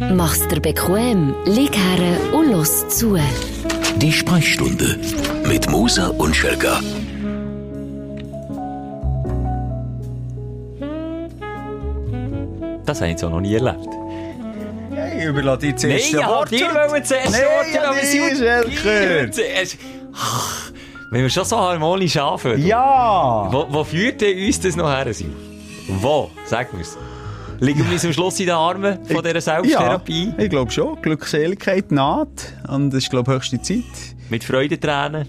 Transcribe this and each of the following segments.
Mach's dir bequem, lieg her und los zu. Die Sprechstunde mit Musa und Schelka. Das habe ich so noch nie erlebt. Ich überlasse dir zuerst Nein, ein Wort. dir wollen zuerst Nein, Worte, ja, aber sie zuerst. Wenn wir schon so harmonisch anfangen. Ja! Wo, wo führt denn uns das noch her? Wo? Sag mir's. Liegen wir uns am Schluss in den Armen von dieser Selbsttherapie? Ja, ich glaube schon. Glückseligkeit naht. Und es ist, glaube ich, höchste Zeit. Mit Freudentränen?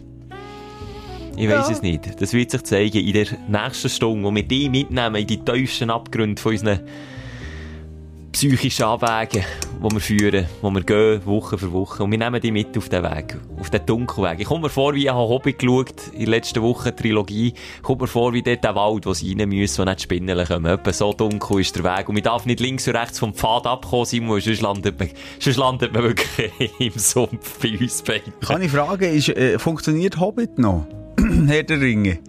Ich weiß Ja. es nicht. Das wird sich zeigen in der nächsten Stunde, wo wir die mitnehmen in die tiefsten Abgründe von unseren psychischen Abwägen, die wir führen, wo wir gehen, Woche für Woche. Und wir nehmen die mit auf den Weg, auf den Dunkelweg. Ich komme mir vor, wie ich habe Hobby geschaut, in der letzten Woche, Trilogie, kommt mir vor, wie dort der Wald, wo sie rein müssen, wo nicht Spinnen kommen. Etwa so dunkel ist der Weg. Und man darf nicht links und rechts vom Pfad abkommen, Simon, sonst landet man, sonst landet man wirklich im Sumpf bei uns beiden. Kann ich fragen, ist, äh, funktioniert Hobbit noch? Herr der Ringe.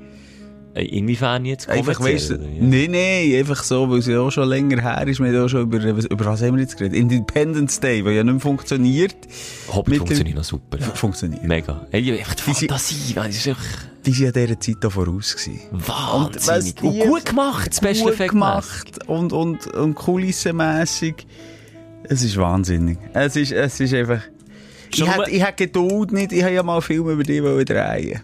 Inwiefern jetzt? Einfach, weißt wie? nein, nein, einfach so, weil es ja auch schon länger her ist. Wir haben ja auch schon über, über was haben wir jetzt geredet? Independence Day, der ja nicht mehr funktioniert. Hobbit funktioniert noch super. F- Funktioniert. Mega. Hey, einfach die Die Fantasie, das ist einfach Die waren ja dieser Zeit auch voraus. Gewesen. wahnsinnig. Und Und, die- gut gemacht, beste Gut gemacht und, und, und kulissenmässig. Es ist wahnsinnig. Es ist, es ist einfach... Ich Schon ich hätte Geduld nicht. Ich habe ja mal einen Film über wollen drehen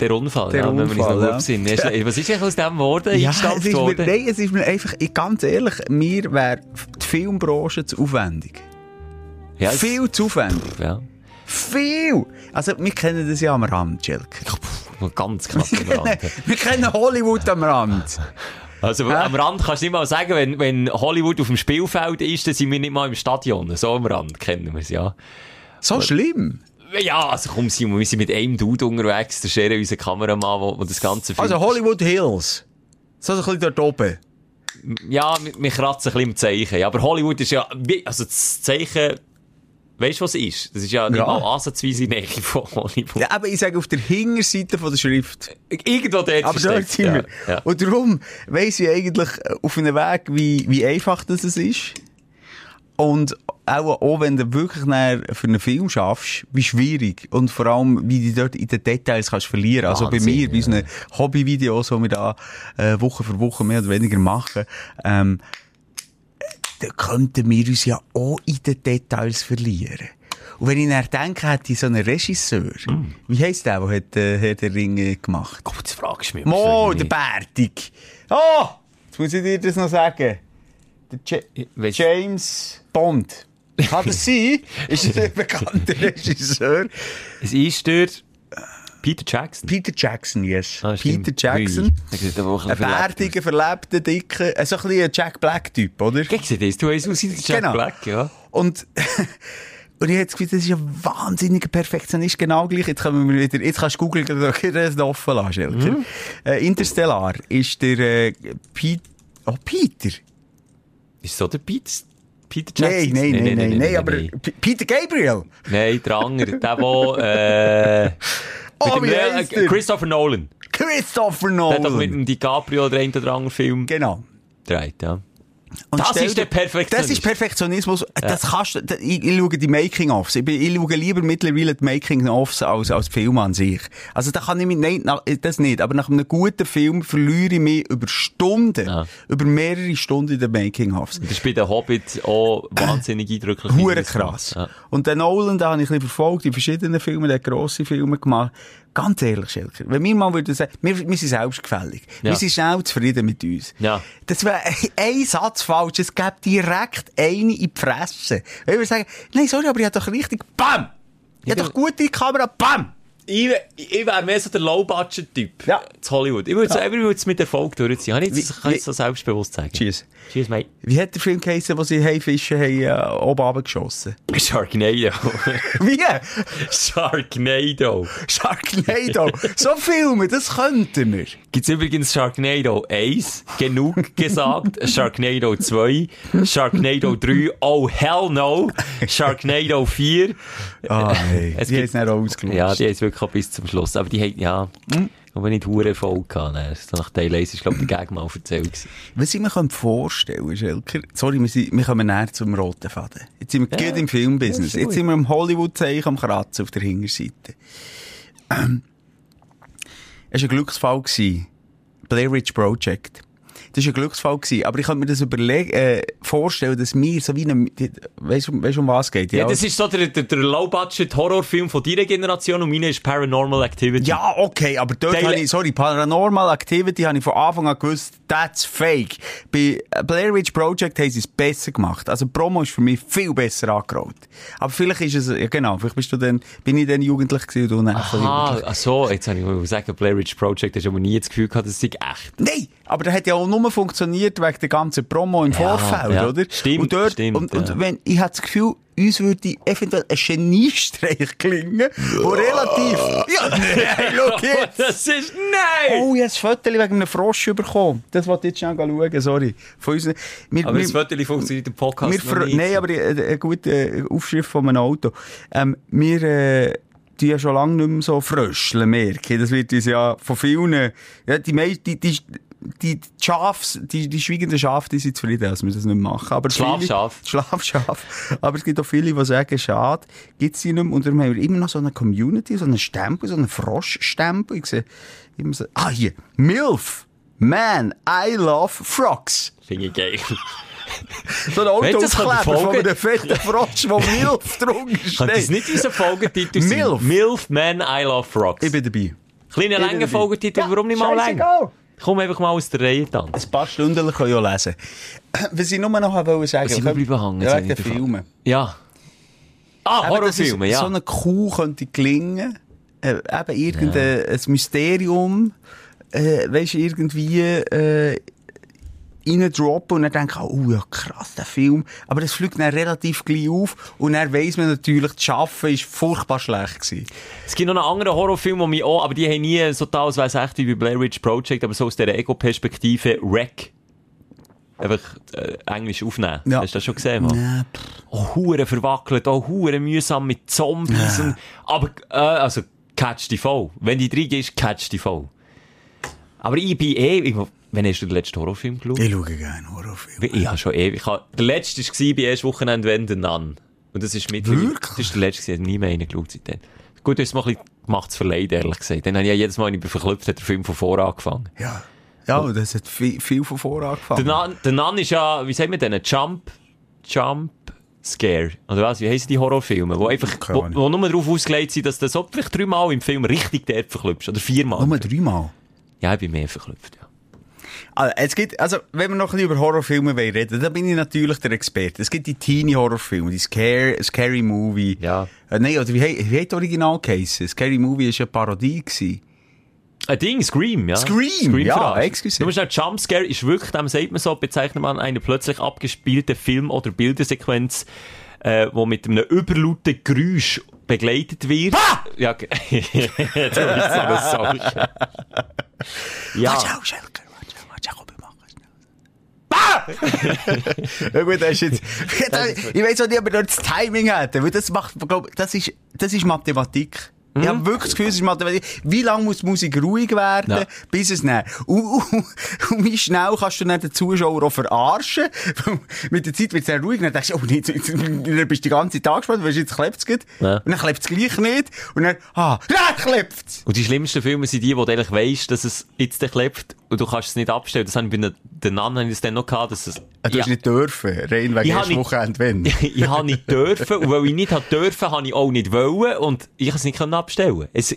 Der Unfall, Der ja, wenn wir uns Unfall, noch ja. Ist- Was ist eigentlich aus dem geworden? Ja, es ist mir, nein, es ist mir einfach, ganz ehrlich, mir wäre die Filmbranche zu aufwendig. Ja, es- Viel zu aufwendig. Ja. Viel! Also, wir kennen das ja am Rand. Noch Ganz knapp am Rand. Wir kennen Hollywood am Rand. Also, am Rand kannst du nicht mal sagen, wenn, wenn Hollywood auf dem Spielfeld ist, dann sind wir nicht mal im Stadion. So am Rand kennen wir es, ja. So schlimm. Ja, also komm Simon, wir sind mit einem Dude unterwegs, der Schere, unser Kameramann, der, das Ganze filmt. Also, Hollywood Hills. So ein bisschen dort oben. Ja, wir, kratzen ein bisschen im Zeichen. Aber Hollywood ist ja, also das Zeichen, weißt du, was es ist? Das ist ja nicht Ja. mal ansatzweise Nähe von Hollywood. Ja, aber ich sage auf der Hinterseite von der Schrift. Irgendwo dort Aber dort sind wir. ja. Ja. Und darum weiss ich eigentlich äh, auf einem Weg, wie, wie einfach das ist. Und auch, auch wenn du wirklich für einen Film schaffst, wie schwierig. Und vor allem, wie du dort in den Details kannst verlieren. Also bei mir, bei unseren Hobbyvideos, die wir da äh, Woche für Woche mehr oder weniger machen, ähm, da könnten wir uns ja auch in den Details verlieren. Und wenn ich dann denke, hätte ich so einen Regisseur, Mm. wie heisst der, der hat, äh, Herr der Ringe gemacht? Gut, jetzt fragst du mich. Mo, der. Bärtig. Oh, jetzt muss ich dir das noch sagen. Der Ja- weiss- James Bond. Kann das sein? Ist das ein bekannter Regisseur? Es ist der Peter Jackson. Peter Jackson, yes. Ah. Peter Jackson. Ein bärtiger, verlebter, dicker, äh, so ein bisschen ein Jack Black-Typ, oder? Gegen das, du hast aus Jack Genau. Black, ja. Und, und ich habe das Gefühl, das ist ein wahnsinniger Perfektionist, genau gleich. Jetzt können wir wieder, jetzt kannst du googeln, das offen lassen. Mhm. Äh, Interstellar ist der, äh, Pete, oh, Peter. Ist so der Peter, Peter Jackson? nein, nein, nein, nein, aber Nein, P- Peter Gabriel. Nein, der andere, der, der, äh, Oh, mit wie äh, der? Christopher Nolan. Christopher Der hat doch mit Nolan. dem DiCaprio oder einen oder anderen Film Genau. gedreht, ja. Und Das ist der Perfektionismus. Das ist Perfektionismus. Das kannst du, ich, ich schaue die Making-ofs. Ich, ich schaue lieber mittlerweile die Making-ofs als, als die Filme an sich. Also da kann ich mich, nein, nach, das nicht. Aber nach einem guten Film verliere ich mich über Stunden, Ja. über mehrere Stunden in den Making-ofs. Das ist bei den Hobbit auch wahnsinnig eindrücklich. Hure krass. Ja. Und den Nolan, da habe ich ein bisschen verfolgt, die verschiedenen Filme, der hat grosse Filme gemacht. Ganz ehrlich, Schelker, wenn wir mal würden sagen, wir, wir sind selbstgefällig. Ja. Wir sind schnell zufrieden mit uns. Ja. Das wäre ein Satz falsch, es gäbe direkt eine in die Fresse. Wenn wir sagen, nein, sorry, aber ich habe doch richtig, BAM! Ich habe doch gute Kamera, BAM! Ich, ich wäre mehr so der Low-Budget-Typ. Ja. Zu Hollywood. Ich würde Ja. es ja. mit Erfolg durchziehen. Kann ich jetzt, kann ich so selbstbewusst sagen? Cheers. Cheers, mate. Wie hat der Film geheißen, wo sie Haifische haben, äh, oben runtergeschossen? Sharknado. Wie? Sharknado. Sharknado. so Filme, das könnten wir. Gibt's übrigens Sharknado 1, genug gesagt, Sharknado 2, Sharknado 3, oh hell no, Sharknado 4. Ah, nein. Es die haben gibt- es nicht ausgelöst. Ja, die haben es wirklich gehabt bis zum Schluss. Aber die haben, ja, Hm. aber nicht hohen Erfolg gehabt. Ne? So nach Teil 1 ist, glaube ich, der Gag mal erzählt. Was ich mir vorstellen Schelker, sorry, wir, sind, wir kommen näher zum roten Faden. Jetzt sind wir Ja. gut im Filmbusiness. Jetzt sind wir im Hollywood-Zeichen am Kratzen auf der Hinterseite. Ähm, es war ein Glücksfall. gewesen. Blair Witch Project. Das war ein Glücksfall, gewesen, aber ich könnte mir das überlegen, äh, vorstellen, dass wir so wie eine, weißt du, um was geht? Ja, das ist so der, der, der Low-Budget-Horrorfilm von deiner Generation und meine ist Paranormal Activity. Ja, okay, aber dort Teile- habe ich, sorry, Paranormal Activity habe ich von Anfang an gewusst, that's fake. Bei Blair Witch Project haben sie es besser gemacht. Also Promo ist für mich viel besser angerollt. Aber vielleicht ist es, ja genau, vielleicht bist du dann, bin ich dann jugendlich gewesen und du Ah, so, jetzt habe ich sagen, Blair Witch Project, hast du aber nie das Gefühl gehabt, das sei echt. Nein, aber der hat ja auch nur funktioniert wegen der ganzen Promo im Ja, Vorfeld, ja. oder? Stimmt, und dort, stimmt, und, und ja. wenn, ich habe das Gefühl, uns würde eventuell ein Geniestreich klingen, wo relativ, ja, nein, schau jetzt. das ist, nein! Oh, ich habe ein Foto wegen einem Frosch bekommen. Das wollte ich jetzt schnell schauen, sorry. Von uns, wir, aber wir, das Foto funktioniert im Podcast wir noch nicht. Nein, aber äh, eine gute äh, Aufschrift von einem Auto. Ähm, wir, äh, die ja schon lange nicht mehr so fröscheln, merke. Das wird uns ja von vielen, ja, die meisten, die, die, die Schafs, die, die schweigenden Schafe, die sind zufrieden, dass wir das nicht machen. Aber Schlafschaf. Schlafschaf. Aber es gibt auch viele, die sagen, schade, gibt's die nicht mehr. Und darum haben wir immer noch so eine Community, so einen Stempel, so einen Froschstempel. Ich sehe immer so, ah, hier, MILF. Man, I love frogs. Finde ich geil. So ein Autoaufkleber von einem fetten Frosch, wo MILF drunter Kann das steht. nicht unser Folgetitel sein? Milf. Milf, Man, I Love Frogs. Ich bin dabei. Kleiner, bin langer dabei. Folgetitel, warum nicht mal länger? Scheißegal. Komm einfach mal aus der Reihe dann. Ein paar Stunden ich auch lesen. Was ich nur noch wollte sagen Was sind wir bleiben hängen? Ja, wegen ich Filmen. Ja. Ah, Horrorfilme, ja. So eine Kuh könnte gelingen. Äh, eben irgendein ein Mysterium. Äh, weißt du, irgendwie, äh, reindroppen und dann denke ich, oh ja, krass, der Film. Aber das fliegt dann relativ gleich auf und dann weiss man natürlich, das Schaffen ist furchtbar schlecht gewesen. Es gibt noch einen anderen Horrorfilm, der mich auch, aber die haben nie so teils, weiss echt wie bei Blair Witch Project, aber so aus dieser Ego-Perspektive, Wreck. Einfach, äh, Englisch aufnehmen. Ja. Hast du das schon gesehen, Mann? Ja, Oh, hure verwackelt, oh, hure mühsam mit Zombies und, aber, äh, also, catch die voll. Wenn die drin ist, catch die voll. Aber ich bin eh, ich, wann hast du den letzten Horrorfilm geschaut? Ich schaue gerne Horrorfilme. Ich habe schon ewig. Hab, der letzte war bei erst Wochenende wenn der Nun. Und das ist mit. Wirklich? Das ist der letzte, ich habe nie mehr reingeschaut seitdem. Gut, du hast es mal ein bisschen gemacht zu verleiden, ehrlich gesagt. Dann habe ich ja jedes Mal, wenn ich bin verklüpft, hat der Film von vor angefangen. Ja. Ja, das hat viel, viel von vor Der angefangen. Nun, der Nun ist ja, wie sagt man denn, Jump, Jump Scare. Oder was? Wie heissen die Horrorfilme? Wo einfach, wo, wo nur darauf ausgelegt sind, dass du so vielleicht dreimal im Film richtig dort verklüpfst. Oder viermal. Nur dreimal. Ja, ich bin mehr verklüpft, ja. Also, es gibt, also, wenn wir noch ein bisschen über Horrorfilme reden, dann bin ich natürlich der Experte. Es gibt die Teenie-Horrorfilme, die Scare, Scary Movie. Ja. Äh, nein, oder wie, wie hat Original geheissen? Scary Movie war eine Parodie. Gewesen. Ein Ding, Scream, ja. Scream, ja, verarscht. excuse. Du musst auch Jumpscare ist wirklich, dem sagt man so, bezeichnet man eine plötzlich abgespielte Film- oder Bildersequenz, äh, wo mit einem überlauten Geräusch begleitet wird. Ja, ge- du bist so eine Sau. Ja. Wir machen schnell. ja gut, das ist jetzt, ich weiß auch nicht, ob dort das Timing hat, weil das macht, glaub, das ist, das ist Mathematik. Ich habe wirklich das Gefühl, es ist Mathematik. Wie lange muss die Musik ruhig werden, Ja. bis es dann... Und, und, und wie schnell kannst du dann den Zuschauer auch verarschen? Mit der Zeit wird es dann ruhig, dann denkst du, oh, jetzt, jetzt, dann bist du die ganze Zeit angespannt, weißt du, jetzt klebt es Ja. Und dann klebt es gleich nicht. Und dann, ah, dann klebt es! Und die schlimmsten Filme sind die, wo du eigentlich weisst, dass es jetzt klebt und du kannst es nicht abstellen. Das habe ich bei den- den anderen das dann noch gehabt, dass es... Du hast nicht dürfen, rein wegen Ich erst nicht- Wochenende, wenn. ich habe nicht dürfen und weil ich nicht hab dürfen, habe ich auch nicht wollen und ich kann es nicht können abstellen. Es,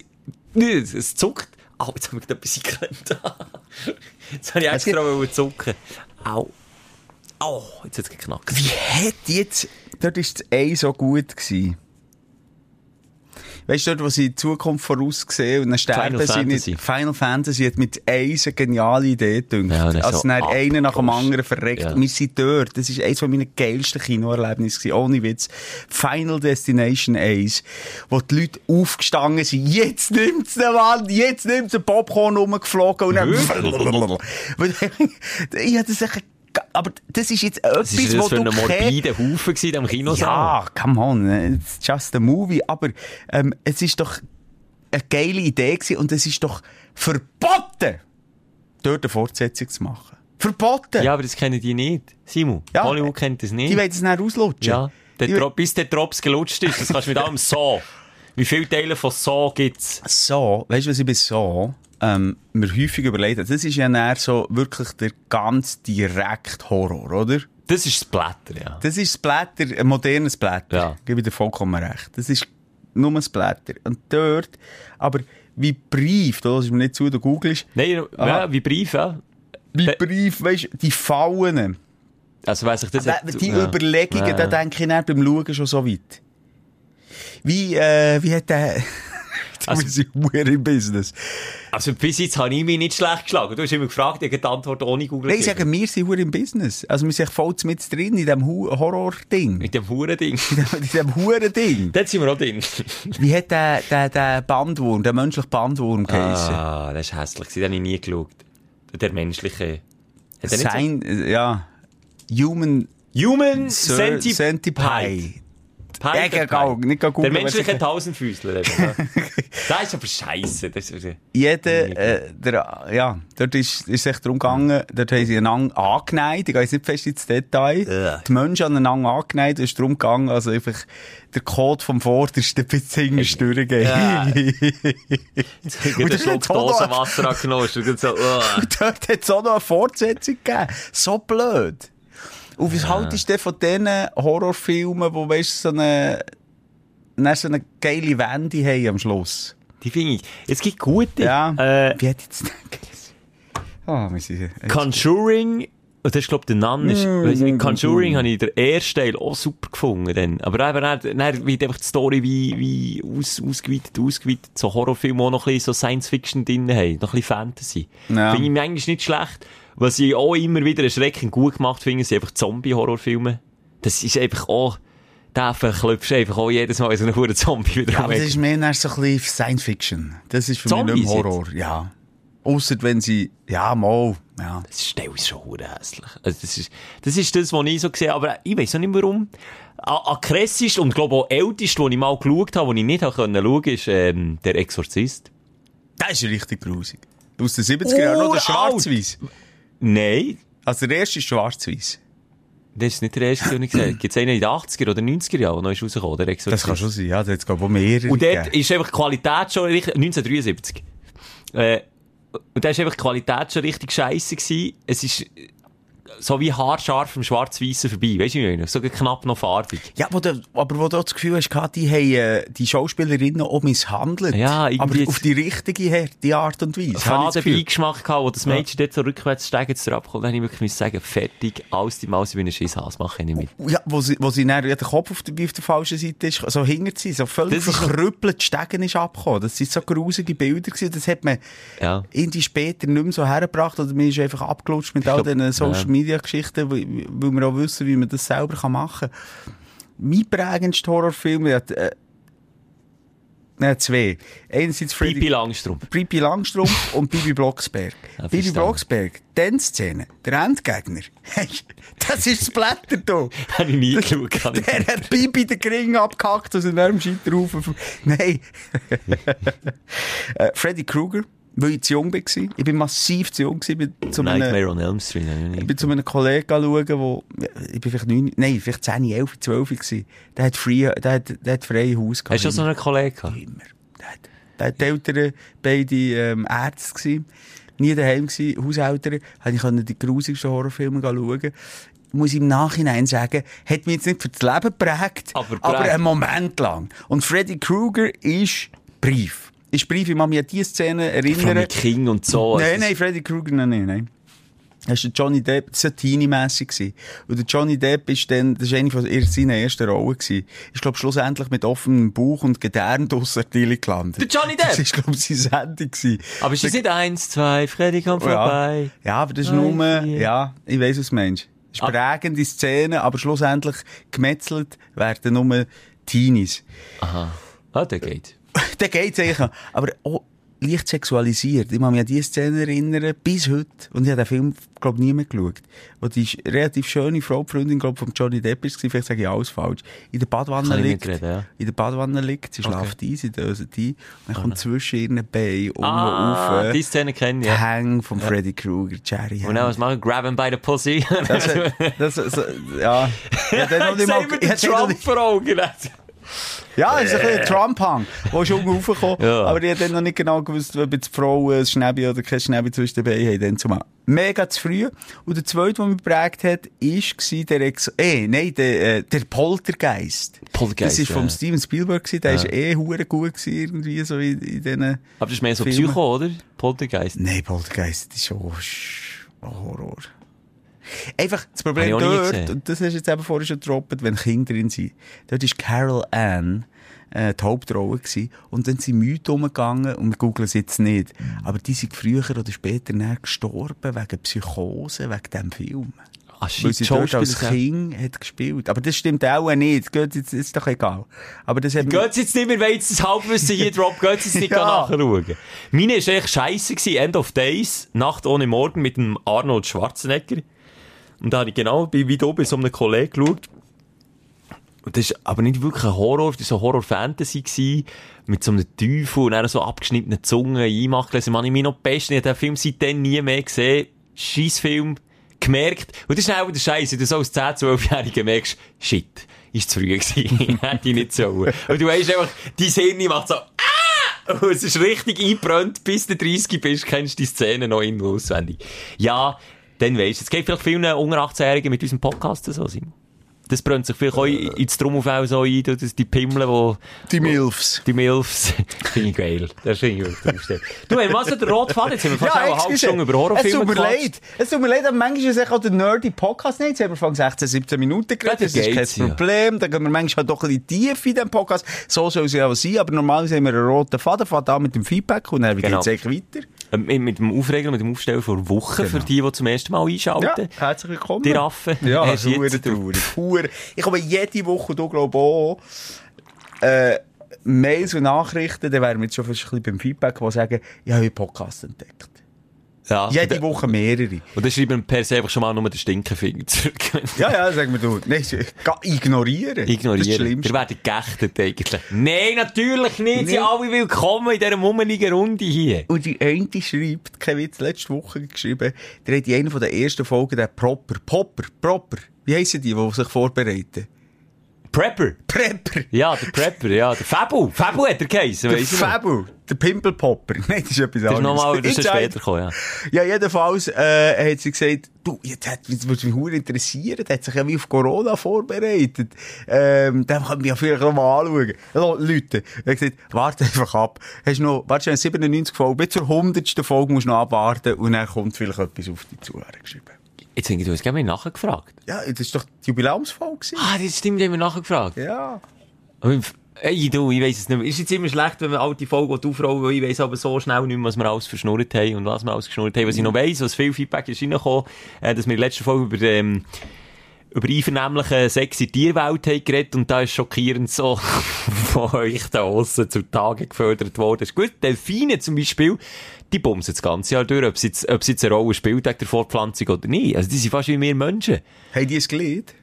es, es zuckt. Au, jetzt habe ich etwas geklemmt. jetzt habe ich extra wollen zucken. Au. Au, jetzt hat es geknackt. Wie hat jetzt, dort ist das Ei so gut gewesen? Weißt du, dort, wo sie die Zukunft vorausgesehen und dann sterben Final sie Fantasy. nicht. Final Fantasy hat mit eins eine geniale Idee gedacht. Ja, also so dann einer nach dem anderen verreckt. Ja. Wir sind dort. Das ist eines von meinen geilsten Kinoerlebnissen gewesen. Ohne Witz. Final Destination 1. Wo die Leute aufgestanden sind. Jetzt nimmt's den Mann! Jetzt nimmt's den Popcorn rumgeflogen und dann... ich hatte das echt aber das ist jetzt Was etwas, war wo das für du ein keine- morbider Haufen gewesen, am Kinosaal? ja, come on, it's just a movie. Aber ähm, es ist doch eine geile Idee gewesen und es ist doch verboten, dort eine Fortsetzung zu machen. Verboten! Ja, aber das kennen die nicht. Simon, Ja. Hollywood kennt das nicht. Die wollen es nicht auslutschen. ja. Der Die- Tro bis der Drops gelutscht ist, das kannst du mit allem so. Wie viele Teile von so gibt's? So, weißt du, was ich bei so, ähm, mir häufig überlegt? Das ist ja näher so wirklich der ganz direkt Horror, oder? Das ist das Blätter, ja. Das ist das Blätter, ein modernes Blätter. Ja. Gebe ich dir vollkommen recht. Das ist nur ein Blätter. Und dort, aber wie Brief, da ist mir nicht zu, du googelst, Nein, Aha. ja, wie Brief, ja. wie Äh, Brief, weißt du, die Fallen. Also weiss ich das Aber die ja. Überlegungen, Ja. da denke ich dann beim Schauen schon so weit. Wie, äh, wie hat der, Jetzt Also- wir sind verdammt im Business. Also bis jetzt habe ich mich nicht schlecht geschlagen. Du hast immer gefragt, ich habe die Antwort ohne Google Nein, ich sage, wir sind verdammt im Business. Also, wir sind voll mit drin in diesem Horror-Ding. Mit dem Huren-Ding. in diesem Huren-Ding. Dort sind wir auch drin. Wie hat der, der, der Bandwurm, der menschliche Bandwurm geheißen? ah, das ist hässlich. Den habe ich nie geschaut. Der menschliche... Sein, äh, ja. Human so? Human Cent- Centipede. Pie, Ja, Pie. nicht geh Der googeln, menschliche Tausendfüßler. ja. das ist aber scheiße. Das ist, Jeder, äh, der, ja, dort ist, ist es echt darum gegangen, dort haben sie einander angeneigt, ich gehe jetzt nicht fest ins Detail, Ugh. die Menschen aneinander angeneigt, es ist darum gegangen, also einfach der Code vom Vordersten bis hinten durchgehen. Ja. Und das Schluck Dosenwasser angenommen. Und uh. Und dort hat es auch noch eine Fortsetzung gegeben. So blöd. Und was haltest du von diesen Horrorfilmen, wo, weißt so eine, so eine geile Wende haben am Schluss? Die finde ich. Es gibt gute. Ja. Äh, Wie hat jetzt? Ah, wir sind... Conjuring, oh, das ist, glaube ich, der Name ist, Mm, weiss nicht, mm, Conjuring mm. habe ich den ersten Teil auch super gefunden, dann. Aber eben, dann, dann wird einfach die Story wie, wie aus, ausgeweitet, ausgeweitet, so Horrorfilme auch noch ein bisschen so Science-Fiction drin haben, noch ein bisschen Fantasy. Ja. Finde ich mir eigentlich nicht schlecht. Was ich auch immer wieder erschreckend gut gemacht finde, sind einfach Zombie-Horrorfilme. Das ist einfach auch, da verklopfst du einfach auch jedes Mal so einen verdammten Zombie wieder Ja, aber das ist mehr als so ein bisschen Science Fiction. Das ist für Zombies mich nicht mehr Horror. Ja. Ausser wenn sie, ja, mal, ja. Das ist teilweise schon hässlich. Also das ist, das ist das, was ich so sehe. Aber ich weiß auch nicht warum. An krassest und glaube auch ältest, wo ich mal geschaut habe, wo ich nicht habe schauen, ist, ähm, der Exorzist. Das ist richtig grusig. Aus den 70er Jahren noch der Uralt. Schwarz-Weiß. Nein. Also der erste ist Schwarz-Weiß. Das ist nicht der erste, den ich habe. Gibt es einen in den 80er oder 90er Jahren, der noch ist rausgekommen, der Exorzist? Das kann schon sein, ja. Da hat glaube ich, mehrere Und dort gegeben. ist einfach die Qualität schon richtig, 1973. Äh, und da ist einfach die Qualität schon richtig scheiße gewesen. Es ist so wie haarscharf im Schwarz-Weißen vorbei. Weißt du, wie ich meine? So knapp noch farbig. Ja, wo du, aber wo du das Gefühl hast, die haben äh, die Schauspielerinnen auch misshandelt. Ja, aber auf die richtige harte Art und Weise. faden. Beigeschmack gehabt, wo das Mädchen dort so rückwärts steigt, zu abkommt, dann habe ich wirklich müssen sagen, fertig, alles die Maus, ich bin ein Scheisshas, mache ich nicht mit. Ja, wo sie, wo sie dann, ja, der Kopf auf der, wie auf der falschen Seite ist, so hinter sie, so völlig verkrüppelt, Stegen ist abgekommen. Das sind so grusige Bilder gewesen, das hat man Ja. irgendwie später nicht mehr so hergebracht, oder man ist einfach abgelutscht mit all diesen Social ja. Media Geschichten, weil, wir auch wissen, wie man das selber machen kann. Mein prägendster Horrorfilm, hat, äh, nein, zwei. Einerseits Freddy Pipi Langstrumpf. Bibi Langstrumpf und Bibi Blocksberg. Ja, Bibi. Blocksberg, die Szene, der Endgegner. Das ist das Blätter da. Habe ich nie geschaut. Der hat Bibi den Kring abgehackt und in einem Scheiterhaufen. Nein. äh, Freddy Krueger, weil ich zu jung war. Ich bin massiv zu jung. Ich bin zu einem, Nightmare on Elm Street. ich bin zu einem Kollegen schauen, wo, ich bin vielleicht neun, nein, vielleicht 10, 11, 12 gewesen. Der hat frei, der hat, der hat freie Haus gehabt. Hast du so einen Kollegen gehabt? Immer. Der hat, der hat die Eltern beide ähm, Ärzte gewesen. Nie daheim gewesen, Hauseltern. Habe ich können die grusigsten Horrorfilme schauen. Muss ich im Nachhinein sagen, hat mich jetzt nicht für das Leben geprägt, Aber aber, einen Moment lang. Und Freddy Krueger ist Brief. Ist Brief, ich kann mich an diese Szene Von erinnern. King und so. Nein, Also, nein, Freddy Krueger, nein, nein, nein. Das war der Johnny Depp, das war teenie-mässig. Und der Johnny Depp ist dann, das war eine von seiner ersten Rollen gewesen. Ich glaube, schlussendlich mit offenem Bauch und Gedärm aus der Artillerie gelandet. Der Johnny Depp? Das war, glaube ich, seine Sendung gewesen. Aber ist das nicht eins, zwei, Freddy kommt Oh ja. vorbei? Ja, aber das ist nur, ja, ich weiss, was du meinst. Das ist Ah. prägende Szene, aber schlussendlich gemetzelt werden nur Teenies. Aha. Ah, der geht. Dann geht's eigentlich. Aber, oh, leicht sexualisiert. Ich kann mich an diese Szene erinnern, bis heute. Und ich habe den Film, glaube ich, nie mehr geschaut. Wo die relativ schöne Frau, die Freundin, glaube von Johnny Depp ist, vielleicht sage ich alles falsch, in der ich liegt. mitreden, ja. In der Badewanne liegt, sie schläft ein, sie döset ein. Und dann kommt zwischen ihren Beinen um Ah, und die rauf. Szene kennen Die ja. Hang von Freddy Krueger, Jerry Und dann was machen? Grab him by the pussy. Das, das, das, ja. Ich den noch nicht mal, ich den noch Trump nicht- vor Augen. Ja, es ist ein bisschen Trump-Hang, der ist unten raufgekommen. Ja. Aber ich hab dann noch nicht genau gewusst, ob jetzt die Frauen ein Schnäbi oder kein Schnäbi zwischen den Beinen haben. Dann zumal. Mega zu früh. Und der zweite, der mich geprägt hat, war der Ex eh, nein, der, äh, der Poltergeist. Poltergeist, Das war vom ja. Steven Spielberg gewesen. Der ist eh hure gut gewesen, irgendwie, so in, in diesen... Aber das ist mehr so Filme. Psycho, oder? Poltergeist. Nein, Poltergeist, das ist schon Horror. Einfach, das Problem dort, und das hast du jetzt eben vorhin schon gedroppt, wenn Kinder drin sind, dort ist Carol Ann, äh, die Hauptrolle gewesen, und dann sind Mythen umgegangen, und wir googeln es jetzt nicht, aber die sind früher oder später gestorben, wegen Psychose, wegen diesem Film. Ah, Weil sie dort als. Kind hat gespielt. Aber das stimmt auch nicht. Geht jetzt, ist doch egal. Aber das hat Geht's jetzt nicht mehr, wenn jetzt das Halbwissen hier droppt, geht's jetzt nicht Ja. nachschauen. Meine war echt scheisse gewesen, End of Days, Nacht ohne Morgen mit dem Arnold Schwarzenegger. Und da habe ich genau bei, wie du bei so einem Kollegen geschaut. Und das ist aber nicht wirklich ein Horror, das war so Horror-Fantasy mit so einem Teufel und dann so abgeschnittenen Zungen, Einmachgläser. Man, ich mich noch besten, ich habe den Film seitdem nie mehr gesehen. Scheissfilm, gemerkt. Und das ist auch der Scheiße, du so als 10-, 12-Jähriger merkst, shit, ist zu früh gewesen. Hätte ich nicht sollen. Und du weißt einfach, dein Hirn macht so, ah! Und es ist richtig eingebrannt, bis du 30 bist, kennst du die Szene noch in- auswendig. Ja, dann weisst du, es geht vielleicht vielen unter 18-Jährigen mit unserem Podcast so, Simon. Das brennt sich vielleicht auch ins Trommelfell so ein, du, das- die Pimmel, wo, die Milfs. die Milfs. finde ich geil. Das finde ich wirklich. Du, wenn was der rot Faden, jetzt haben wir fast auch eine halbe. Stunde über Es Horrorfilme tut mir leid. Es tut mir leid, aber manchmal ist es auch der nerdy Podcast nicht. Jetzt haben wir von 16, 17 Minuten geredet. Ja, das da ist kein ja. Problem. Da gehen wir manchmal doch ein bisschen tief in diesem Podcast. So soll es ja auch sein. Aber normalerweise haben wir einen roten Faden, fährt an mit dem Feedback und dann Genau. geht's eigentlich weiter. Ähm, Mit, mit dem Aufreger, mit dem Aufstellen vor Wochen, Genau. für die, die zum ersten Mal einschalten. herzlich willkommen. Die Raffen. Ja, Hast jetzt- traurig. Hure. Ich komme jede Woche, du glaub auch, äh, Mails und Nachrichten, dann wären wir jetzt schon ein bisschen beim Feedback, die sagen, ich habe einen Podcast entdeckt. Ja. Jede und, Woche mehrere. und dann schreiben wir per se einfach schon mal nur den Stinkefinger zurück. Ja, ja, sagen wir du. Nein, ga- ignorieren. Das ist das Ignorieren. Schlimmste. Wir werden geächtet eigentlich. Nein, natürlich nicht. Sie Nee. sind alle willkommen in dieser mummeligen Runde hier. Und die eine schreibt, kein Witz, letzte Woche geschrieben, der hat in einer der ersten Folgen den Proper, Popper, Proper, wie heissen die, die sich vorbereiten? Prepper. Prepper. Ja, der Prepper, ja. Der Fabu. Fabu hat er geheißen, Der. Fabu, der Pimpelpopper. Nein, das ist etwas Das ist anderes. nochmal, das ist später gekommen, Ja, ja. jedenfalls äh, hat sie gesagt, du, jetzt hat, jetzt würde mich hure interessieren, der hat sich ja wie auf Corona vorbereitet. Ähm, den können wir ja vielleicht noch mal anschauen. Also, Leute, er hat gesagt, warte einfach ab. Hast noch, warte schon, 97 Folgen, bis zur 100. Folge musst du noch abwarten und dann kommt vielleicht etwas auf dich zu, hat er geschrieben. Jetzt habe ich, du hast gerne nachher gefragt. Ja, das war doch die Jubiläumsfolge. gewesen. Ah, das stimmt, die haben wir nachher gefragt. Ja. Ey, du, ich weiss es nicht mehr. Ist jetzt immer schlecht, wenn wir alte Folgen aufrollen, weil ich weiss aber so schnell nicht mehr, was wir alles verschnurrt haben und was wir alles geschnurrt haben. Was ich noch weiss, was viel Feedback ist reingekommen, äh, dass wir in der letzten Folge über, ähm, über einvernehmliche sexy Tierwelt haben geredet und da ist schockierend so von euch da aussen zu Tage gefördert worden. Ist gut, Delfine zum Beispiel, die bumsen das ganze Jahr durch, ob sie jetzt, ob sie jetzt eine Rolle spielt der Fortpflanzung oder nicht. Also die sind fast wie wir Menschen. Haben die ein Glied?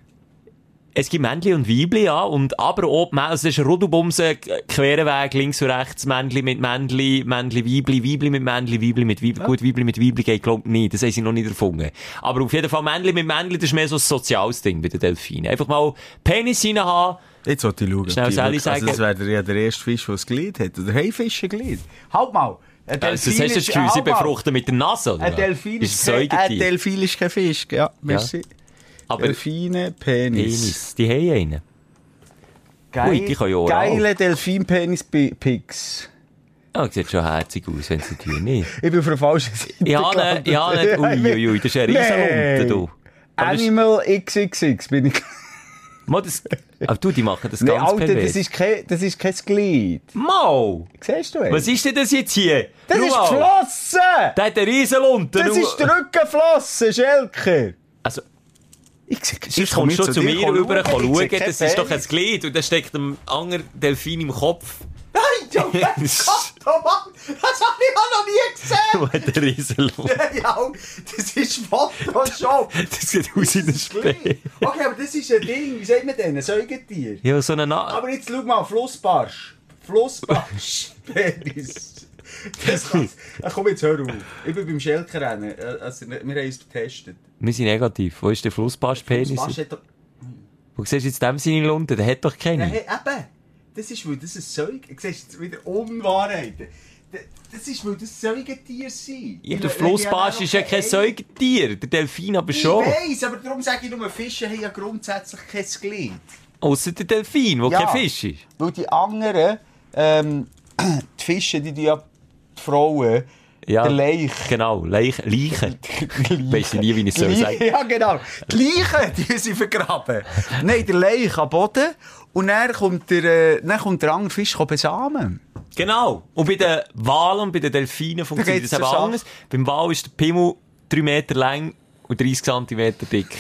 Es gibt Männli und Weibli, ja, und aber auch, die Mä- also es ist ein Rudelbumsen, queren Weg, links und rechts, Männli mit Männli, Männli, Weibli, Weibli mit Männli, Weibli mit Weibli. Gut, Weibli mit Weibli geht, glaub ich, nicht. Das haben sie noch nicht erfunden. Aber auf jeden Fall Männli mit Männli, das ist mehr so ein soziales Ding bei den Delfinen. Einfach mal Penis rein haben. Jetzt sollte ich schauen. Schnell ob die Sally also sagen. das wäre ja der erste Fisch, der ein Glied hat. Oder Haifisch ein Glied. Halt mal. Ein das Delfin hast du ist- das Gefühl, sie befruchten mit der Nase, oder? Ein? Delfin ist ist, ein kein, ein. Delfin ist kein Fisch. Ja, merci. Aber Delfine, Penis. Penis, die haben einen. Geil, Ui, die können ja geile Delfin-Penis-Pics. Ja, sieht schon herzig aus, wenn sie die nicht. Ich bin auf der falschen Seite. Ja, ne, ja, ne, ui, ui, ui, das ist ein Riesenlunte, du. Aber das- Animal XXX bin ich. Das, aber du, die machen das Nee, ganz Alter, pervers. das ist, kein, das ist kein Glied. Mau! Siehst du Was ist denn das jetzt hier? Das Schau ist mal. Flossen! Der hat eine Riesenlunte. Das ist die Rückenflosse, Schelker! Also, Ich sehe, sonst kommst du zu mir rüber, schauen, das ist doch ein. Glied und dann steckt dem anderen Delfin im Kopf. Nein! Gott, Mann, das habe ich auch noch nie gesehen! Und hat einen Riesenlohn. ja, das ist Photoshop. Das sieht aus wie ein Spee. Okay, aber das ist ein Ding, wie sagt man denn? Ein Säugetier. Ja, so eine Na Aber jetzt schau mal, Flussbarsch. Flussbarsch. Penis. Das kann's. Ach komm, jetzt hör auf. Ich bin beim Schelkenrennen. Äh, Also, wir haben es getestet. Wir sind negativ. Wo ist der Flussbarschpenis? Flussbarsch hat doch... Wo siehst du jetzt dem seine Lunte? Der hat doch Ja, keine. hey, eben. Das ist, weil das ein Säug... Siehst du wieder Unwahrheiten? Das ist, weil das Säugetier sind. Ja, der Flussbarsch ist ja kein Säugetier. Der Delfin aber schon. Ich weiss, aber darum sage ich nur, Fische haben ja grundsätzlich kein Glied. Außer der Delfin, wo Ja. kein Fisch ist. Weil die anderen, ähm, die Fische, die, die ja die Frauen, Ja. der Leich. Genau, Leich, Leichen. Weiss ich nie, wie ich es sagen. Ja, genau. Die Leichen, die sind vergraben. Nein, der Leich am Boden. Und dann kommt der, äh, dann kommt der andere Fisch besamen. Genau. Und bei den Walen und bei den Delfinen funktioniert geht's das eben anders. Beim Wal ist der Pimmel 3 Meter lang und 30 cm dick.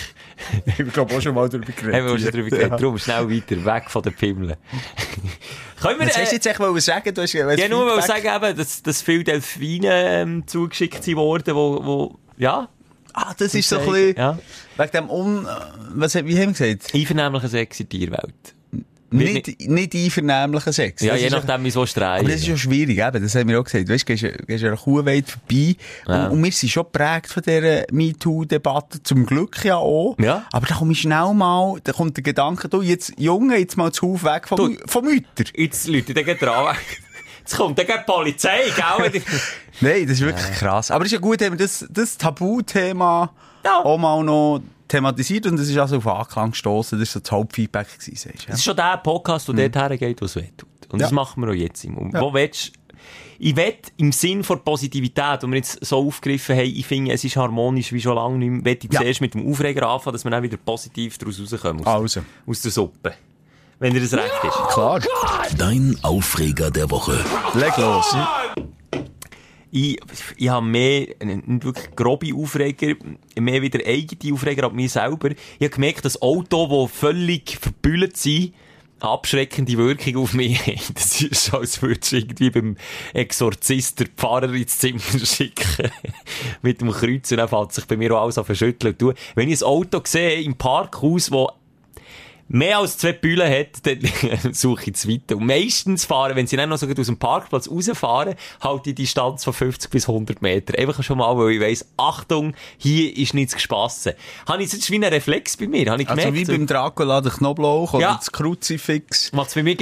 Ich glaube auch schon mal darüber geredet. Haben wir schon drüber geredet. Darum schnell weiter, weg von den Pimmeln. Können wir, Was hast du jetzt echt sagen? Du hast, ja, nur mal sagen, eben, dass, dass viele Delfine ähm, zugeschickt sind worden, wo, wo, ja. Ah, das ist so ein bisschen... Ja. Wegen dem Un... Was, wie haben wir gesagt? Einvernehmliche Sex der Tierwelt. Nicht, nicht einvernehmlichen Sex. Ja, Das je nachdem, wie so streiten. Aber das ist ja schwierig, eben, das haben wir auch gesagt. Weißt du, gehst, gehst an einer Kuhweide vorbei. Ja. Und, und wir sind schon geprägt von dieser MeToo-Debatte. Zum Glück ja auch. Ja. Aber da komme ich schnell mal, da kommt der Gedanke, du, jetzt, Junge, jetzt mal zu Hause weg vom, vom Mütter. Jetzt Leute, dann geht dran. Jetzt kommt dann die Polizei, gell? Nein, das ist wirklich krass. Aber es ist ja gut, haben wir das, das Tabuthema Ja. auch mal noch thematisiert und es ist also auf Anklang gestossen. Das war so das Hauptfeedback du, ja. Das ist schon der Podcast, der dort hergeht, was wehtut. Und das Ja. machen wir auch jetzt. Im Ja. Wo willst ich will im Sinn von Positivität, die wir jetzt so aufgegriffen haben, ich finde, es ist harmonisch wie schon lange nicht mehr, will ich Ja. zuerst mit dem Aufreger anfangen, dass wir dann wieder positiv daraus rauskommen. Aus, Also. aus der Suppe. Wenn dir das recht ist. Klar. Dein Aufreger der Woche. Leg los. Ich, ich habe mehr, nicht wirklich grobe Aufreger, mehr wieder eigene Aufreger an mir selber. Ich habe gemerkt, dass Autos, die völlig verbüllt sind, abschreckende Wirkung auf mich haben. Das ist so, als würdest du irgendwie beim Exorzist den Pfarrer ins Zimmer schicken. Mit dem Kreuz und dann fällt sich bei mir auch alles an verschütteln. Wenn ich ein Auto sehe im Parkhaus, wo mehr als zwei Bühlen hat, dann suche ich das weiter. Und meistens fahren, wenn sie dann noch so aus dem Parkplatz rausfahren, halt die Distanz von 50 bis 100 Meter. Einfach schon mal, weil ich weiss, Achtung, hier ist nichts gespassen. Habe ich jetzt wie ein Reflex bei mir, habe ich Also gemerkt. wie beim Dracula der Knoblauch oder Ja. das Kruzifix. Macht's bei mir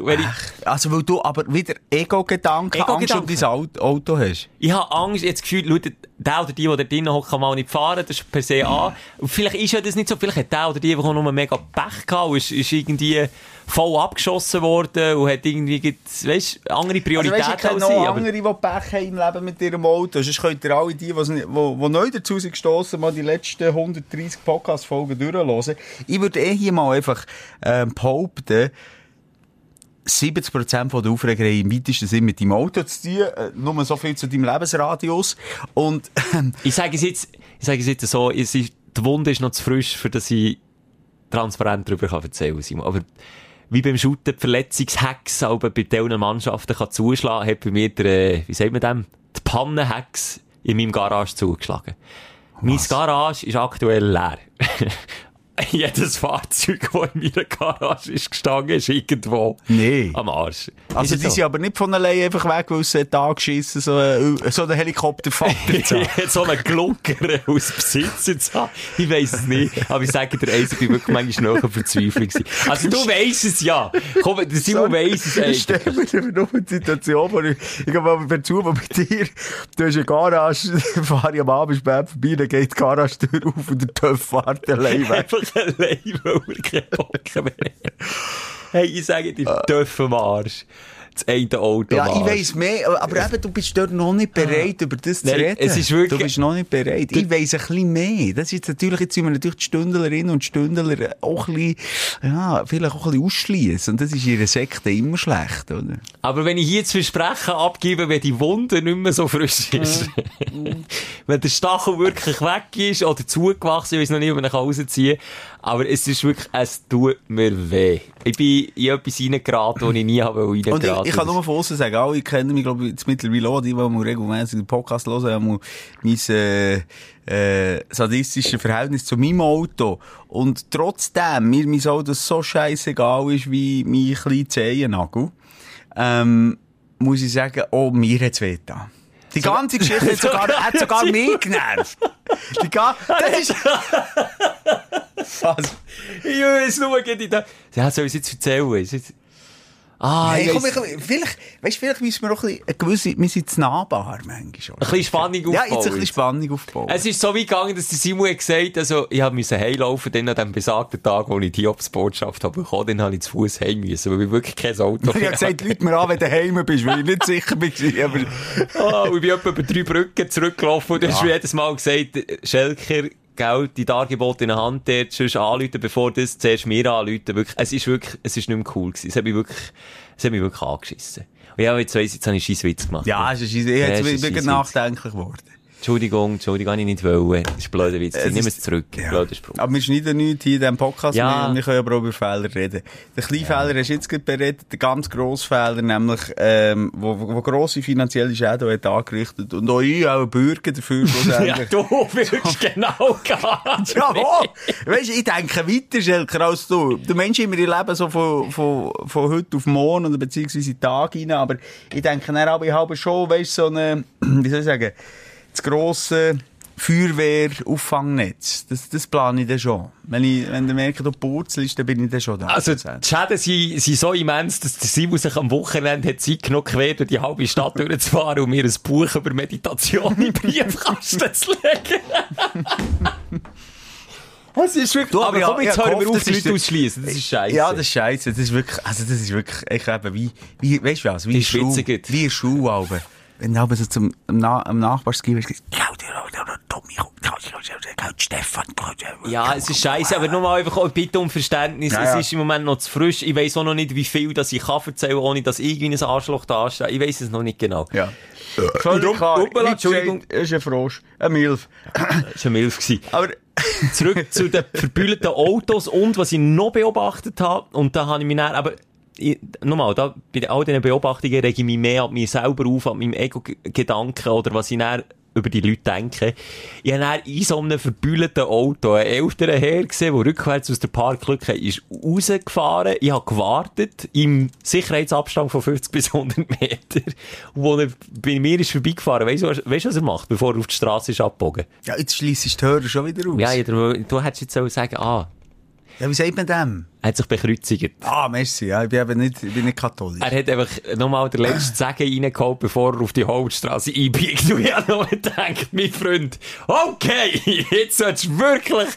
wenn ich, Also, weil du aber wieder Ego-Gedanken, Angst um dein Auto- Auto hast. ich habe Angst, jetzt Gefühl, schau, der oder die, die da drinnen hockt, kann mal nicht fahren, das ist per se an. Und vielleicht ist ja das nicht so, vielleicht hat der oder die einfach nur mega Pech gehabt und ist, ist irgendwie voll abgeschossen worden und hat irgendwie, weißt, andere Also, weißt, Prioritäten ich kenne als noch sie. aber- andere, die Pech haben im Leben mit ihrem Auto. Sonst könnt ihr alle die, die, die, die neu dazu sind gestossen, mal die letzten 130 Podcast-Folgen durchhören. Ich würde eh hier mal einfach ähm, behaupten, 70% der Aufreger im weitesten Sinn mit deinem Auto zu tun. Äh, nur so viel zu deinem Lebensradius. Und, ähm, Ich sage es jetzt, ich sage es jetzt so, es ist, die Wunde ist noch zu frisch, für dass ich transparent darüber kann erzählen kann. Aber wie beim Shooten die Verletzungshex aber bei diesen Mannschaften kann zuschlagen, hat bei mir der, äh, wie sagt man dem, die Pannenhex in meinem Garage zugeschlagen. Mein Garage ist aktuell leer. Jedes Fahrzeug, das in meiner Garage ist gestanden, ist irgendwo Nee. am Arsch. also, die so? sind aber nicht von allein einfach weg, weil sie da geschissen, so, ein- so einen Helikoptervater zu haben. so einen Glunker aus Besitz zu haben. Ich weiss es nicht. Aber ich sage dir eins, ich bin wirklich manchmal schnell Verzweiflung gewesen. Also du weisst es ja. Komm, der Simon weiss es Ich eigentlich. stelle mir nur die Situation vor, ich, ich mal per Zufall bei dir, du hast eine Garage, fahre ich am Abend spät vorbei, dann geht die Garage-Tür auf und der TÜV fährt allein weg. Allein, weil wir keinen Bock mehr haben. Hey, ich sage dir, dürfen Arsch. Das eine Auto Ja, ich weiss mehr, aber eben, du bist dort noch nicht bereit, über das zu Nein, reden. es ist wirklich- Du bist noch nicht bereit. Ich weiss ein bisschen mehr. Das ist natürlich, jetzt sind wir natürlich die Stündlerinnen und Stündler auch ein bisschen, ja, vielleicht auch ein bisschen ausschliessen. Und das ist in einer Sekte immer schlecht, oder? Aber wenn ich hier das Versprechen abgebe, wenn die Wunde nicht mehr so frisch ist, wenn der Stachel wirklich weg ist oder zugewachsen, ich weiß noch nicht, ob man ihn rausziehen kann, Aber es ist wirklich, es tut mir weh. Ich bin in etwas reingeraten, wo ich nie habe Und ich, reingeraten. ich kann nur von außen sagen, alle kennen mich, glaube ich, jetzt mittlerweile auch, die, die mal regelmäßig den Podcast hören, haben mein, äh, äh, sadistisches Verhältnis zu meinem Auto. Und trotzdem, mir mein Auto so scheißegal ist wie mein kleiner Zehennagel, ähm, muss ich sagen, oh, mir hat's weh getan. Die ganze Geschichte hat sogar, hat sogar mich genervt. Die ga das ist... Was? Ich weiß nur, geht in da. Ja, soll ich es jetzt erzählen? Ah, ich komm, ich, vielleicht, weißt, vielleicht müssen wir auch ein bisschen, gewisse, wir sind zu nahbar, manchmal. Ein bisschen Spannung Ja, aufbauen. jetzt ein bisschen Spannung aufbauen. Es ist so wie gegangen, dass der Simon hat gesagt, also, ich müssen heimlaufen, dann an dem besagten Tag, wo ich die Obstbotschaft habe bekommen, dann habe ich zu Fuß heim müssen, weil ich wirklich kein Auto ich habe gesagt, Leute mir an, wenn du daheim bist, weil ich nicht sicher bin. Aber und ich bin etwa über drei Brücken zurückgelaufen und du hast mir jedes Mal gesagt, Schelker, gell, die Dargebote in der Hand dort, sonst anrufen, bevor das zuerst mir anrufen. Wirklich, es ist wirklich, es ist nicht mehr cool gewesen. Es hat mich wirklich, es hat mich wirklich angeschissen. Und ja, jetzt weiss jetzt habe ich einen scheiß Witz gemacht. ja, es ist, ich Ja, bin ich scheisse nachdenklich geworden. Entschuldigung, Entschuldigung, habe ich nicht wollen. Das ist ein blöder Witz. Ich nehme es zurück. Ja. Blöder Spruch. Aber wir schneiden nichts hier in diesem Podcast Ja. mehr wir können aber auch über Fehler reden. Der kleine Fehler hast du jetzt gerade beredet, der ganz grosse Fehler, nämlich, ähm, wo, wo grosse finanzielle Schäden hat angerichtet und auch ich, auch Bürger dafür Ja, schlussendlich. du willst genau gehen. Jawohl! Weißt du, ich denke weiter, Schelker, als du. Du Mensch immer ihr Leben so von, von, von heute auf morgen oder beziehungsweise Tag rein, aber ich denke dann aber, ich habe schon, weißt du, so eine, wie soll ich sagen, das grosse Feuerwehr-Auffangnetz. Das, das plane ich dann schon. Wenn ich, wenn du merkst, du purzelst, dann bin ich dann schon da. Also, die Schäden sind, sind so immens, dass der Simon sich am Wochenende hat Zeit genug quer durch die halbe Stadt durchzufahren und mir ein Buch über Meditation in den Briefkasten zu legen. Es ist wirklich, Du, aber aber komm, ja, jetzt ich hören wir auf, das die ist Leute ausschließen. Das ist scheiße. Ja, das ist scheiße. Das ist wirklich, also das ist wirklich, ich eben wie, wie, weißt du was, wie Schule, wie Schule. Wenn du aber so zum, am, Na am Claudia, Tommy, Stefan, Ja, es ist scheiße, aber nochmal einfach bitte um Verständnis. Ja, ja. Es ist im Moment noch zu frisch. Ich weiss auch noch nicht, wie viel das ich kann erzählen, ohne dass irgendwie ein Arschloch da steht. Ich weiss es noch nicht genau. Ja. Drum- Völlig klar. Entschuldigung. gesagt, ist ein Frosch. Ein Milf. Das war eine Milf. gewesen. Aber, Zurück zu den verbühlten Autos und was ich noch beobachtet habe. Und da habe ich mich dann, aber, ich, nochmal, da, bei all diesen Beobachtungen rege ich mich mehr an mir selber auf, an meinem Ego-Gedanken oder was ich dann über die Leute denke. Ich habe dann in so einem verbühlten Auto einen älteren Herr gesehen, der rückwärts aus der Parklücke ist rausgefahren. Ich habe gewartet, im Sicherheitsabstand von 50 bis 100 Meter. Und wo er bei mir ist vorbeigefahren, weißt du, was, weißt, was er macht, bevor er auf die Straße ist abgebogen? ja, jetzt schliessest du die Hörer schon wieder aus. Ja, du, du hättest jetzt sollen sagen, ah, ja, wie sagt man dem? er hat sich bekreuzigt. Ah, merci, ja, ich bin eben nicht, ich bin nicht katholisch. Er hat einfach nochmal den letzten Segen reingeholt, bevor er auf die Hauptstraße einbiegt. Und ich habe noch gedacht, mein Freund, okay, jetzt solltest du wirklich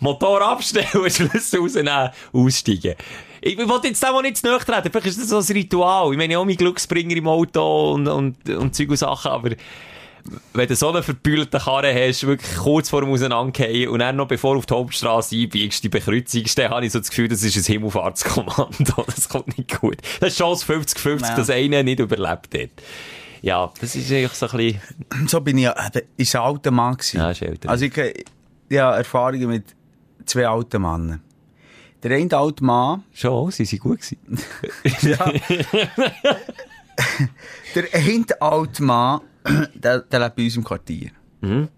Motor abstellen, Schlüssel rausnehmen, aussteigen. Ich wollte jetzt dem auch nicht zu nahe treten. Vielleicht ist das so ein Ritual. Ich meine, auch meinen Glücksbringer im Auto und, und, und Zeug und Sachen, aber wenn du so einen verbühlten Karren hast, wirklich kurz vor dem Auseinandergehen und dann noch bevor du auf die Hauptstraße einbiegst, die bekreuzigst, dann habe ich so das Gefühl, das ist ein Himmelfahrtskommando. Das kommt nicht gut. Das ist Chance 50-50, Ja. dass einer nicht überlebt hat. Ja, das ist eigentlich so ein bisschen... so bin ich ja, eben, ist ein alter Mann gewesen. Ja, ist älter. Also ich, ich, ich habe Erfahrungen mit zwei alten Männern. Der eine alte Mann, Schon, sie sind gut gewesen. ja. der eine alte Mann, der, der lebt bei uns im Quartier. Mhm.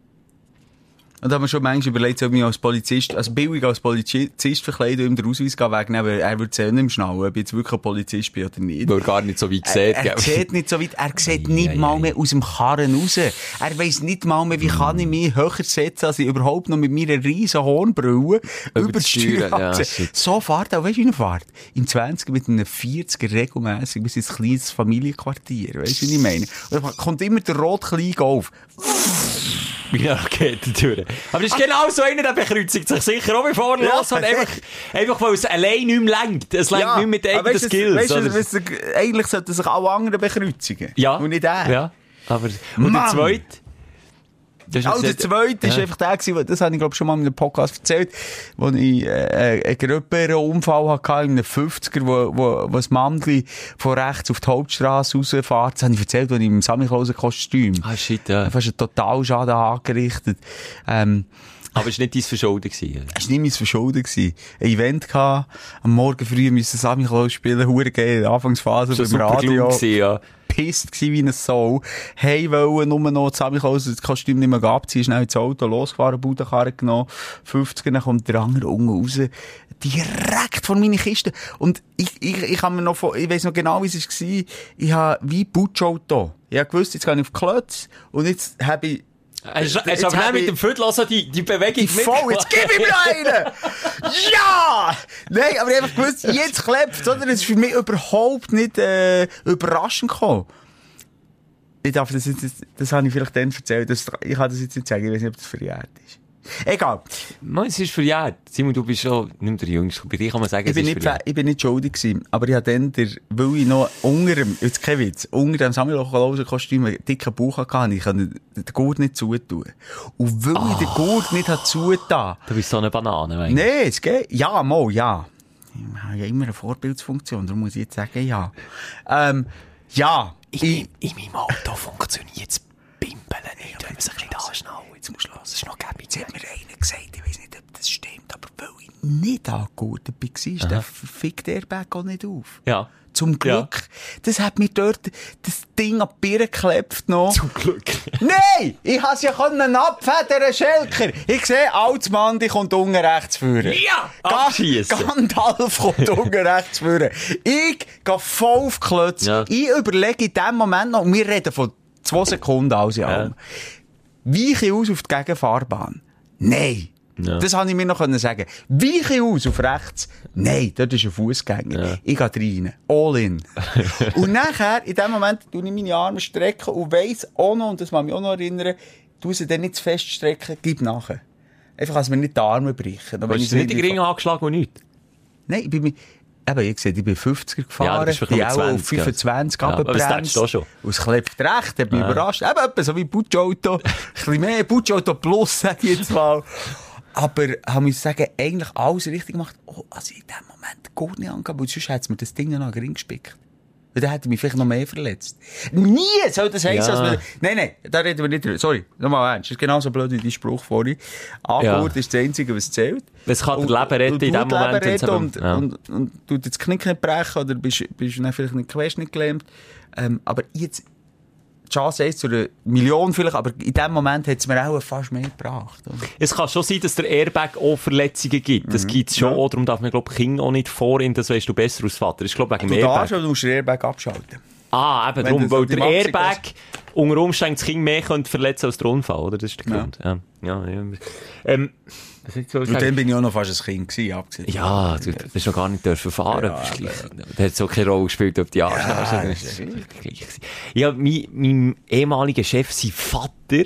Und da haben wir schon manchmal überlegt, ob ich mich als Polizist, also billig als Polizist verkleiden und ihm den Ausweis wegnehmen, aber er würde ja nicht schnallen, ob ich jetzt wirklich ein Polizist bin oder nicht. Weil er gar nicht so weit Er, sieht. er gell? sieht nicht so weit, er sieht nicht ei, mal ei. mehr aus dem Karren raus. Er weiss nicht mal mehr, wie kann ich mich höher setzen, als ich überhaupt noch mit meiner riesen Hornbrille über die die Steuerachse. ja, so fährt er, weißt du, wie er fährt? Im 20 mit einem 40er regelmässig bis ins kleines Familienquartier, weißt du, wie ich meine? Und dann kommt immer der rote Kleingolf. Ja, geht durch. Aber das ist genau so einer, der bekreuzigt sich sicher auch bevor er Ja, los hat. Einfach, einfach weil es allein nicht mehr lenkt. Es lenkt nicht mehr mit eigenen Skills. Weißt oder? weißt eigentlich sollten sich alle anderen bekreuzigen. ja. Und nicht er. Ja. Aber, und der Mann. zweite? Das Auch der zweite ist Ja. einfach der gewesen, das habe ich glaube schon mal in einem Podcast erzählt, wo ich äh, einen gröberen Unfall hatte in einem 50er, wo, wo, wo das Mandli von rechts auf die Hauptstraße rausfährt. Das habe ich erzählt, als ich im Samichlausen-Kostüm Ah, shit, ja. fast einen Totalschaden angerichtet. Ähm, Aber es war nicht dein Verschulden. gewesen. Es war nicht mein Verschulden. gewesen. Ein Event gehabt, am Morgen früh müssen Sammy Klaus spielen, hure geil, Anfangsphase beim Radio. gewesen, ja. Pisst gsi wie ein Soul. Hey, wollen nur noch Sammy Klaus das Kostüm nicht mehr abziehen, schnell ins Auto, losgefahren, Budenkarre genommen, 50 dann kommt der andere unten raus, direkt vor meine Kiste. Und ich, ich, ich habe mir noch, von- ich weiss noch genau, wie es war, ich habe wie Butschauto. Ich habe gewusst, jetzt gehe ich auf Klötz und jetzt habe ich Hast Jetzt du aber hab nicht mit ich- dem Viertel also die, die Bewegung voll, jetzt gib ihm einen! Ja! Nein, aber ich hab einfach gewusst, jetzt klebt oder? Es ist für mich überhaupt nicht, äh, überraschend gekommen. Ich darf das jetzt, das habe ich vielleicht dann erzählt, das, ich kann das jetzt nicht sagen, ich weiß nicht, ob das verjährt ist. Egal. Mann, es ist verjährt. Simon, du bist schon nicht der Jüngste. Bei dir kann man sagen, Ich es bin, ist nicht, ich bin nicht schuldig gewesen, aber ich habe dann, der, weil ich noch unter dem, jetzt kein Witz, unter dem Samuel-Kostüm einen dicken Bauch hatte, ich konnte den Gurt nicht zutun. Und weil ich den Gurt nicht habe zugetan, Du bist so eine Banane, meinst du? Nee, es geht. Ja, mal, ja. Ich habe ja immer eine Vorbildsfunktion, darum muss ich jetzt sagen, ja. Ähm, ja. Ich, In, in meinem Auto funktioniert das Pimpeln nicht, wenn man sich nicht anschnallt. Jetzt musst du hören, es ist noch gäbig. jetzt hat mir einer gesagt, ich weiß nicht, ob das stimmt, aber weil ich nicht angegurtet war, der fickt Airbag auch nicht auf. Ja. Zum Glück. Das hat mir dort das Ding an die Birne geklebt noch. Zum Glück. Nein! Ich has ja können abfedern, Schelker! Ich sehe, die kommt unten rechts führen. Ja! Abschiessen. Gandalf kommt unten rechts führen. Ich gehe voll auf die Klötze. Ja. Ich überlege in dem Moment noch, und wir reden von zwei Sekunden alles in allem. Weiche aus auf die Gegenfahrbahn? Nein. Ja. Das habe ich mir noch sagen. Weiche aus auf rechts? Nein, dort ist ein Fußgänger. Ja. Ich gehe rein. All in. und nachher, in dem Moment, tue ich meine Arme strecken und weiss auch noch, und das muss mich auch noch erinnern, tu sie dann nicht zu fest strecken, gib nachher. Einfach, dass mir nicht die Arme brechen. Aber Du hast ich nicht irgendwie- Ringe angeschlagen und nichts. Nein, ich bin eben, ich sehe, ich bin 50er gefahren, Ja, bin auch auf 20, ja. 25 Ja, du auch schon. Und es klebt recht, hat mich überrascht. Eben, etwa so wie Butschauto. Ein bisschen mehr Butschauto plus, sag ich jetzt mal. Aber, haben muss sagen, eigentlich alles richtig gemacht. Oh, also in dem Moment gut nicht angehabt, weil sonst hätte mir das Ding noch an den Ring gespickt. Weil dann hätte mich vielleicht noch mehr verletzt. Nie soll das heissen, Ja. dass man, nein, nein, da reden wir nicht drüber. Sorry, nochmal ernst. Das ist genauso blöd wie dein Spruch vorhin. Angurt Ja. ist das Einzige, was zählt. Es kann Und- Leben retten und in dem Leben Moment, wenn's retten eben- Und, ja. und, und tut das Knick nicht brechen oder bist, bist dann vielleicht nicht gelähmt. Ähm, aber jetzt, die Chance ist zu einer Million vielleicht, aber in dem Moment hat es mir auch fast mehr gebracht. oder? Es kann schon sein, dass der Airbag auch Verletzungen gibt. Das gibt's schon. Auch, darum darf man, glaube ich, Kinder auch nicht vorhin, das weißt du besser als Vater. Das ist, glaube wegen Du dem Airbag. darfst aber du musst den Airbag abschalten. Ah, eben Wenn darum, weil der Airbag unter Umständen das Kind mehr könnte verletzen als der Unfall, oder? Das ist der Ja. Grund. Ja, ja, ja. Ähm, so Und dann bin ich auch noch fast ein Kind gewesen, abgesehen. Ja, du, hast noch gar nicht dürfen fahren. Ja, Ja, der hat so keine Rolle gespielt, ob die Anschnauze Ja, ja, gleich. Ja, mein, mein ehemaliger Chef, sein Vater,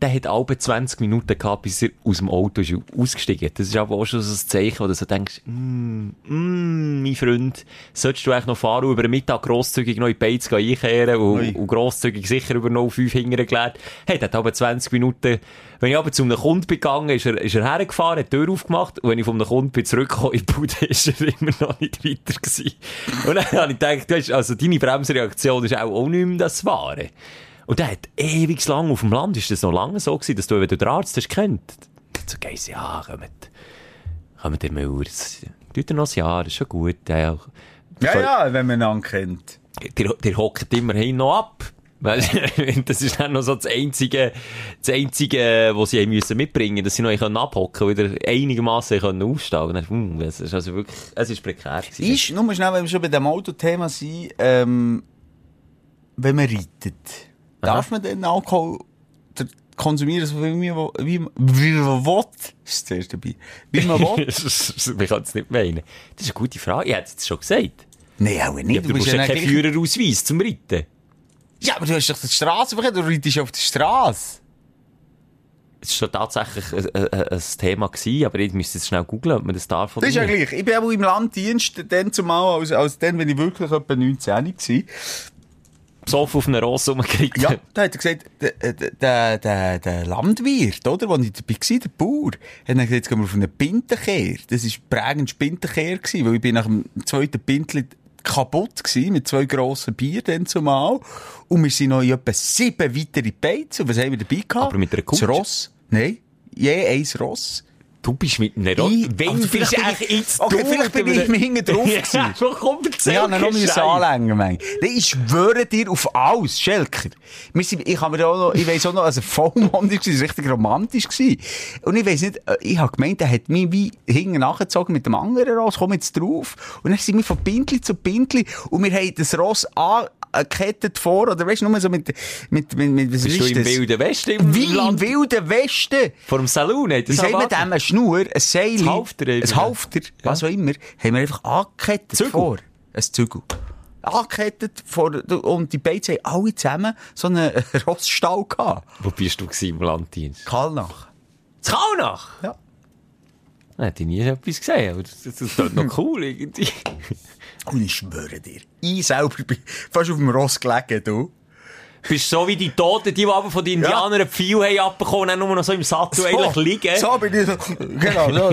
der hat alle 20 Minuten gehabt, bis er aus dem Auto ist ausgestiegen. Das ist aber auch schon so ein Zeichen, wo du so denkst, mm, mm, mein Freund, solltest du eigentlich noch fahren und über den Mittag grosszügig noch in die Beiz einkehren und, und grosszügig sicher über 05 hingern gelernt. Hey, der hat aber 20 Minuten, wenn ich aber zu einem Kunden bin gegangen, ist er, ist er hergefahren, hat die Tür aufgemacht und wenn ich von einem Kunden bin zurückgekommen in die Bude, ist er immer noch nicht weiter gewesen. Und dann habe ich gedacht, hast, also deine Bremsreaktion ist auch, auch nicht mehr das Wahre. Und der hat ewig lang auf dem Land, ist das noch lange so gewesen, dass du, wenn du den Arzt hast kennt, so gehst ja, kommt, kommt der Müller, das tut er noch ein Jahr, das ist schon gut. Ja, Ja, ja, wenn man ihn kennt. der, der hockt immerhin noch ab. Weil, das ist dann noch so das einzige, das einzige, was sie müssen mitbringen, dass sie noch können abhocken, wieder einigermaßen können aufstehen. Und dann, hm, ist also wirklich, es ist prekär gewesen. Ist, nur mal schnell, wenn wir schon bei dem Autothema sind, ähm, wenn man reitet, darf man den Alkohol konsumieren, so wie man, wie, wie man will? Ist das erste dabei. Wie man will? Wir können es nicht meinen. Das ist eine gute Frage. Ich hätte es schon gesagt. Nein, auch nicht. Ja, du, brauchst ja keinen gleich- Führerausweis zum Reiten. Ja, aber du hast doch die Straßenverkehr, du reitest auf der Straße. Es war tatsächlich ein, ein, Thema gewesen, aber ich müsste jetzt schnell googeln, ob man das darf oder Das ist ja gleich. Ich bin auch im Landdienst, dann zumal, als, als dann, wenn ich wirklich etwa 19 war. Besoffen auf einer Rosse rumgeritten. Ja, da hat er gesagt, der, der, der, der Landwirt, oder, wo ich dabei war, der Bauer, hat dann gesagt, jetzt gehen wir auf einen Pintenkehr. Das war prägend Pintenkehr weil ich bin nach dem zweiten Pintli kaputt gewesen, mit zwei grossen Bier dann zumal. Und wir sind noch in etwa sieben weitere Beizen. Und was haben wir dabei gehabt? Aber mit einer Kutsche? Das Ross. Nein. je ein Ross. Du bist mit einem Rot. Ich- Wenn also bist vielleicht du jetzt okay, vielleicht bin ich hinten drauf gewesen. So komm, erzähl Ja, dann noch müssen anlängen, Mann. Nein, Ich schwöre dir auf alles, Schelker. Ich habe mir auch noch, ich weiss auch noch, also Vollmond war, es richtig romantisch gewesen. Und ich weiss nicht, äh, ich habe gemeint, er hat mich wie hinten nachgezogen mit dem anderen Ross, komm jetzt drauf. Und dann sind wir von Pintli zu Pintli und wir haben das Ross angekettet vor, oder weißt du, nur so mit, mit, mit, mit was Bist ist du im das? Wilden Westen? Im Wie im Land? Wilden Westen. Vor dem Saloon? hat Wie das sagt man dem? Schnur, ein Seil, Ein Halfter ein. Halfter, was auch immer, haben wir einfach angekettet Zügel? vor. Ein Zügel. Angekettet vor, und die beiden haben alle zusammen so einen Rossstall gehabt. Wo bist du im Landdienst? Kalnach. In Kaunach? Ja. Hätte ich nie etwas gesehen, aber das, das, das ist noch cool irgendwie. Und ich schwöre dir, ich selber bin fast auf dem Ross gelegen, du. Bist so wie die Toten, die, die aber von den Indianern ein Pfeil haben abbekommen und nur noch so im Sattel eigentlich liegen. So bin ich so, genau, so.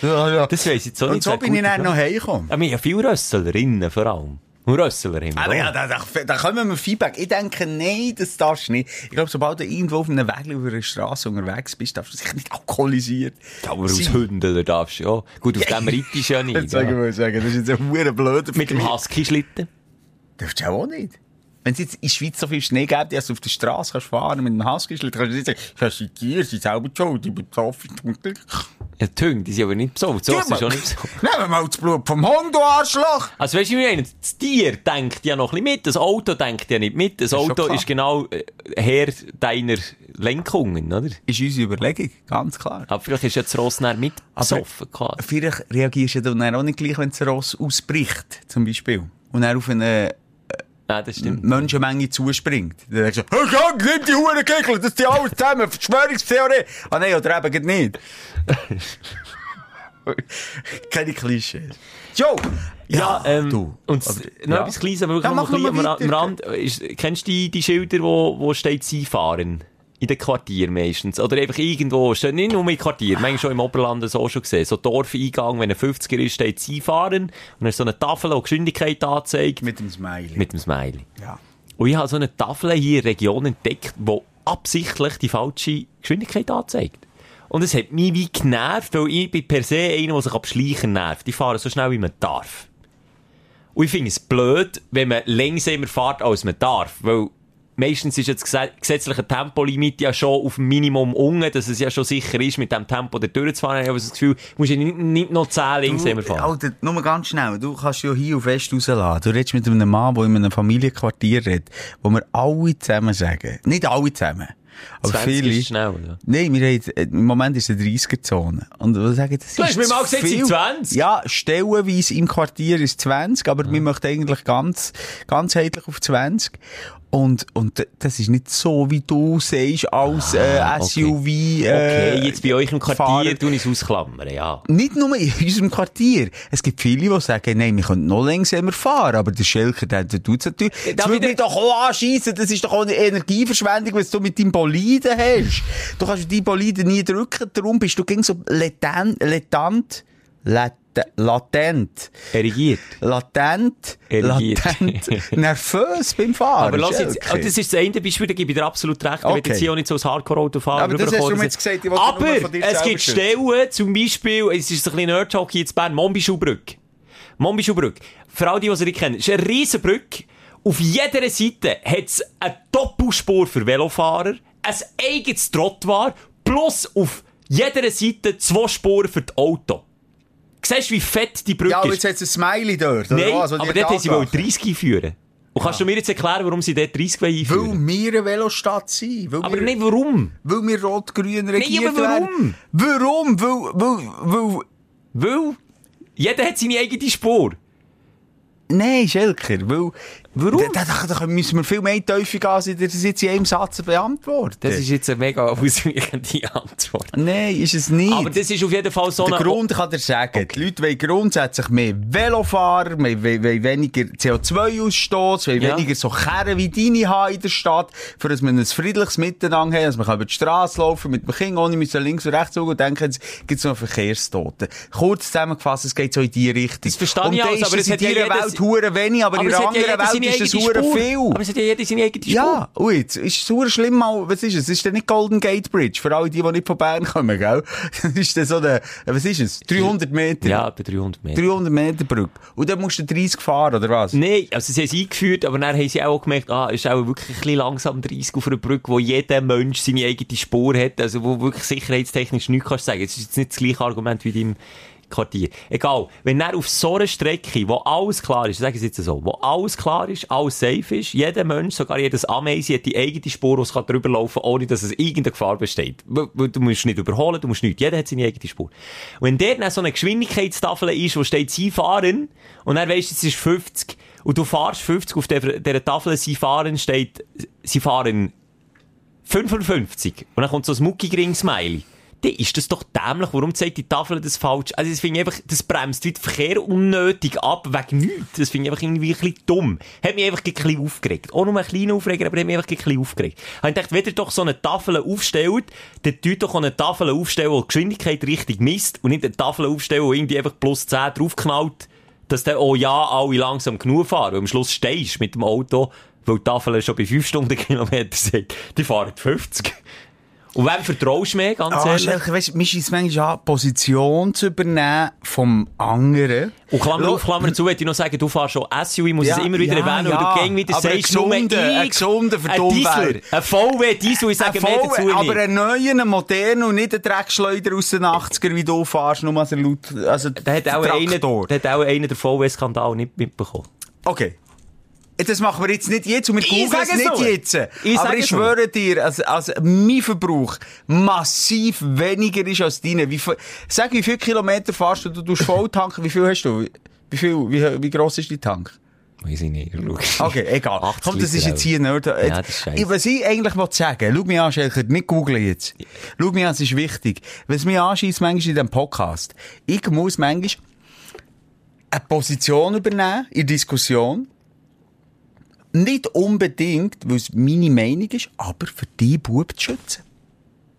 So, so. Das weiss ich jetzt auch Und nicht. so bin ich dann noch heimgekommen. Ja, wir haben ja viele Rösslerinnen vor allem. Und Rössler Aber ja, da, da, da kommen wir Feedback. Ich denke, nein, das darfst du nicht. Ich glaube, sobald du irgendwo auf einem Weg über eine Straße unterwegs bist, darfst du sicher nicht alkoholisiert. Ja, aber aus da darfst du ja. Gut, auf dem reitest du ja nicht. Sagen Ja. sagen, das ist jetzt ein blöder Mit dem. Husky-Schlitten. Darfst du auch nicht. Wenn es jetzt in der Schweiz so viel Schnee gibt, dass du auf der Straße kannst fahren mit einem Husky, kannst du nicht sagen, das sind Tiere, sie sind selber schuld, ich bin betroffen. Ja, die Hunde, die sind aber nicht besoffen. So ist es schon nicht besoffen. Nehmen wir mal das Blut vom Hund, du Arschloch! Also weißt du, wie ich? Das Tier denkt ja noch ein bisschen mit, das Auto denkt ja nicht mit. Das schon Auto klar. ist genau äh, Herr deiner Lenkungen, oder? Ist unsere Überlegung, ganz klar. Aber vielleicht ist ja das Ross dann mit besoffen, klar. Vielleicht reagierst du dann auch nicht gleich, wenn das Ross ausbricht, zum Beispiel. Und er auf eine Ja, das stimmt. Menschenmenge zuspringt. Dann denkst du, hey, Gang, nimm die Huren Kegel, das sind alles zusammen, Verschwörungstheorie. Ah nein, oder eben gerade nicht. Keine Klischees. Jo! Ja, ähm, du. und Aber- noch ja. etwas Kleines, aber wirklich Ja, noch ein bisschen am. Rand. Ist, kennst du die, die Schilder, wo, wo steht «Sie fahren»? In den Quartier meistens. Oder einfach irgendwo. Steht nicht nur im Quartier. Manchmal schon im Oberland so schon gesehen. So Dorfeingang, wenn ein 50er ist, steht «Sie fahren». Und dann ist so eine Tafel, die Geschwindigkeit anzeigt. Mit dem Smiley. Mit dem Smiley. ja. Und ich habe so eine Tafel hier in der Region entdeckt, die absichtlich die falsche Geschwindigkeit anzeigt. Und es hat mich wie genervt, weil ich bin per se einer, der sich ab Schleichen nervt. Ich fahre so schnell, wie man darf. Und ich finde es blöd, wenn man langsamer fährt, als man darf. Weil meistens ist jetzt das gesetzliche Tempolimit ja schon auf Minimum unten, dass es ja schon sicher ist, mit dem Tempo da durchzufahren. Ich habe das Gefühl, du musst ja nicht, nicht noch 10 langsamer Du, fahren. Alter, nur ganz schnell. Du kannst ja hier auf West rausladen. Du redest mit einem Mann, der in einem Familienquartier redet, wo wir alle zusammen sagen. Nicht alle zusammen. Aber 20 viele. ist schnell, ja. Nein, wir haben, äh, im Moment ist es eine 30er-Zone. Und wir sagen, das Du hast ist mir mal gesagt, es sind viel. 20. Ja, stellenweise im Quartier ist 20, aber wir möchten eigentlich ganz, ganzheitlich auf 20. Und, und das ist nicht so, wie du sagst, als, äh, Ah, okay. SUV, äh, Okay, jetzt bei euch im. Quartier tun es ausklammern, ja. Nicht nur in unserem Quartier. Es gibt viele, die sagen, nein, wir können noch langsamer fahren, aber der Schelker, der, der tut's natürlich. Das würde ich mich doch auch anschiessen. Das ist doch auch eine Energieverschwendung, was du mit deinem Boliden hast. Du kannst deinen Boliden nie drücken, darum bist du gegen so latent, latent, latent, latent, Erigiert. latent, Erigiert. latent, nervös beim Fahren. Aber lass jetzt, Schelker. oh, das ist das eine Beispiel, da gebe ich dir absolut recht. Ich will Okay. jetzt hier auch nicht so als Hardcore-Autofahrer Aber das hast du mir jetzt gesagt, ich Aber es gibt. Stellen, zum Beispiel, es ist ein bisschen Nerd-Talk hier in Bern, Mombischulbrücke. Mombischulbrücke. Für alle, die die sie nicht kennen, ist eine riesen Brücke. Auf jeder Seite hat es eine Doppelspur für Velofahrer, ein eigenes Trottwar, plus auf jeder Seite zwei Spuren für das Auto. Siehst du, wie fett die Brücke ja, ist? jetzt hat es ein Smiley dort, oder Nein, was? wo die aber dort haben sie wohl angelacht 30 einführen. Und kannst du mir jetzt erklären, warum sie dort 30 wollen einführen Weil wir eine Velostadt sind. Aber wir, nicht warum. Weil wir rot-grün regiert aber warum? werden. Warum? Weil, weil, weil, Weil jeder hat seine eigene Spur. nein, Schelker, weil, Warum? Da, da, da müssen wir viel mehr Teufel gehen, als das jetzt in einem Satz beantworten. Das ist jetzt eine mega ausweichende Antwort. Nein, ist es nicht. Aber das ist auf jeden Fall so Der eine... Grund kann dir sagen, die Leute wollen grundsätzlich mehr Velofahrer, wollen wollen weniger CO2-Ausstoß, wollen Ja. weniger so Kerren wie deine haben in der Stadt, für dass wir ein friedliches Miteinander haben, dass man über die Straße laufen mit dem Kind, ohne müssen links und rechts schauen und denken, jetzt gibt's noch Verkehrstote. Kurz zusammengefasst, es geht so in die Richtung. Das verstehe und ich alles, aber es es in hat dieser jedes- Welt hure wenig, aber, Aber in es ja anderen Welt seine ist das eigene Spur. viel. Aber es hat ja jeder seine eigene Spur. Ja, und jetzt, ist es super schlimm mal, was ist es? Es ist denn nicht Golden Gate Bridge, für alle die, die nicht von Bern kommen, gell? Das ist dann so eine, was ist es? 300 Meter? Ja, bei 300 Meter. 300 Meter Brücke. Und dann musst du 30 fahren, oder was? Nein, also sie haben es eingeführt, aber dann haben sie auch gemerkt, ah, es ist auch wirklich ein bisschen langsam 30 auf einer Brücke, wo jeder Mensch seine eigene Spur hat, also wo wirklich sicherheitstechnisch nichts kannst sagen. Es ist jetzt nicht das gleiche Argument wie deinem Quartier. Egal. Wenn er auf so einer Strecke, wo alles klar ist, sagen Sie jetzt so, wo alles klar ist, alles safe ist, jeder Mensch, sogar jedes Ameise hat die eigene Spur, die kann drüber laufen ohne dass es irgendeine Gefahr besteht. Du musst nicht überholen, du musst nichts. Jeder hat seine eigene Spur. Wenn dort dann so eine Geschwindigkeitstafel ist, wo steht, Sie fahren, und dann weisst es ist 50, und du fahrst 50, auf der, der Tafel, Sie fahren, steht, Sie fahren 55. Und dann kommt so ein Muckigring-Smiley. Dann ist das doch dämlich. Warum zeigt die Tafel das falsch? Also, das finde ich einfach, das bremst den Verkehr unnötig ab, wegen nichts. Das finde ich einfach irgendwie ein bisschen dumm. Hat mich einfach ein bisschen aufgeregt. Auch nur ein kleiner Aufreger, aber hat mich einfach ein bisschen aufgeregt. Ich gedacht, wenn ihr doch so eine Tafel aufstellt, dann tut doch eine Tafel aufstellen, die die Geschwindigkeit richtig misst und nicht eine Tafel aufstellen, die irgendwie einfach plus 10 draufknallt, dass dann, oh ja, alle langsam genug fahren. Und am Schluss stehst mit dem Auto, weil die Tafel schon bei 5 Stundenkilometer sagt, die fahren 50. Und wem vertraust du mehr, ganz Ah, ehrlich? Weisst, mir scheint manchmal an, Position zu übernehmen vom anderen. Und Klammer auf, Klammer zu, hätte ich noch sagen, du fährst schon SUV, muss Ja, es immer wieder ja, erwähnen, ja. weil du gegen wieder Aber sagst, nur ein gesunder die ein VW Diesel, ich sage mehr dazu nicht. aber einen neuen, einen modernen und nicht einen Dreckschleuder aus den 80er, wie du fährst, nur als er laut, also, Da hat auch Traktor. da hat auch einer den VW-Skandal nicht mitbekommen. Okay. Das machen wir jetzt nicht jetzt und wir Ich googeln es nicht nur. jetzt. Ich Aber ich schwöre dir, also, also mein Verbrauch massiv weniger ist als deine. Wie, sag, wie viel Kilometer fährst du? Du tust voll tanken. Wie viel hast du? Wie viel, wie, wie gross ist dein Tank? Weiß ich nicht. Okay, egal. 80 Komm, das ist jetzt hier nicht. Ja, scheisse. Ich- Was ich eigentlich will sagen, schau mich an, Schelker, nicht googeln jetzt. Schau mich an, es ist wichtig. Was mich anschießt manchmal in diesem Podcast, ich muss manchmal eine Position übernehmen in der Diskussion. Nicht unbedingt, weil es meine Meinung ist, aber für die Bub zu schützen.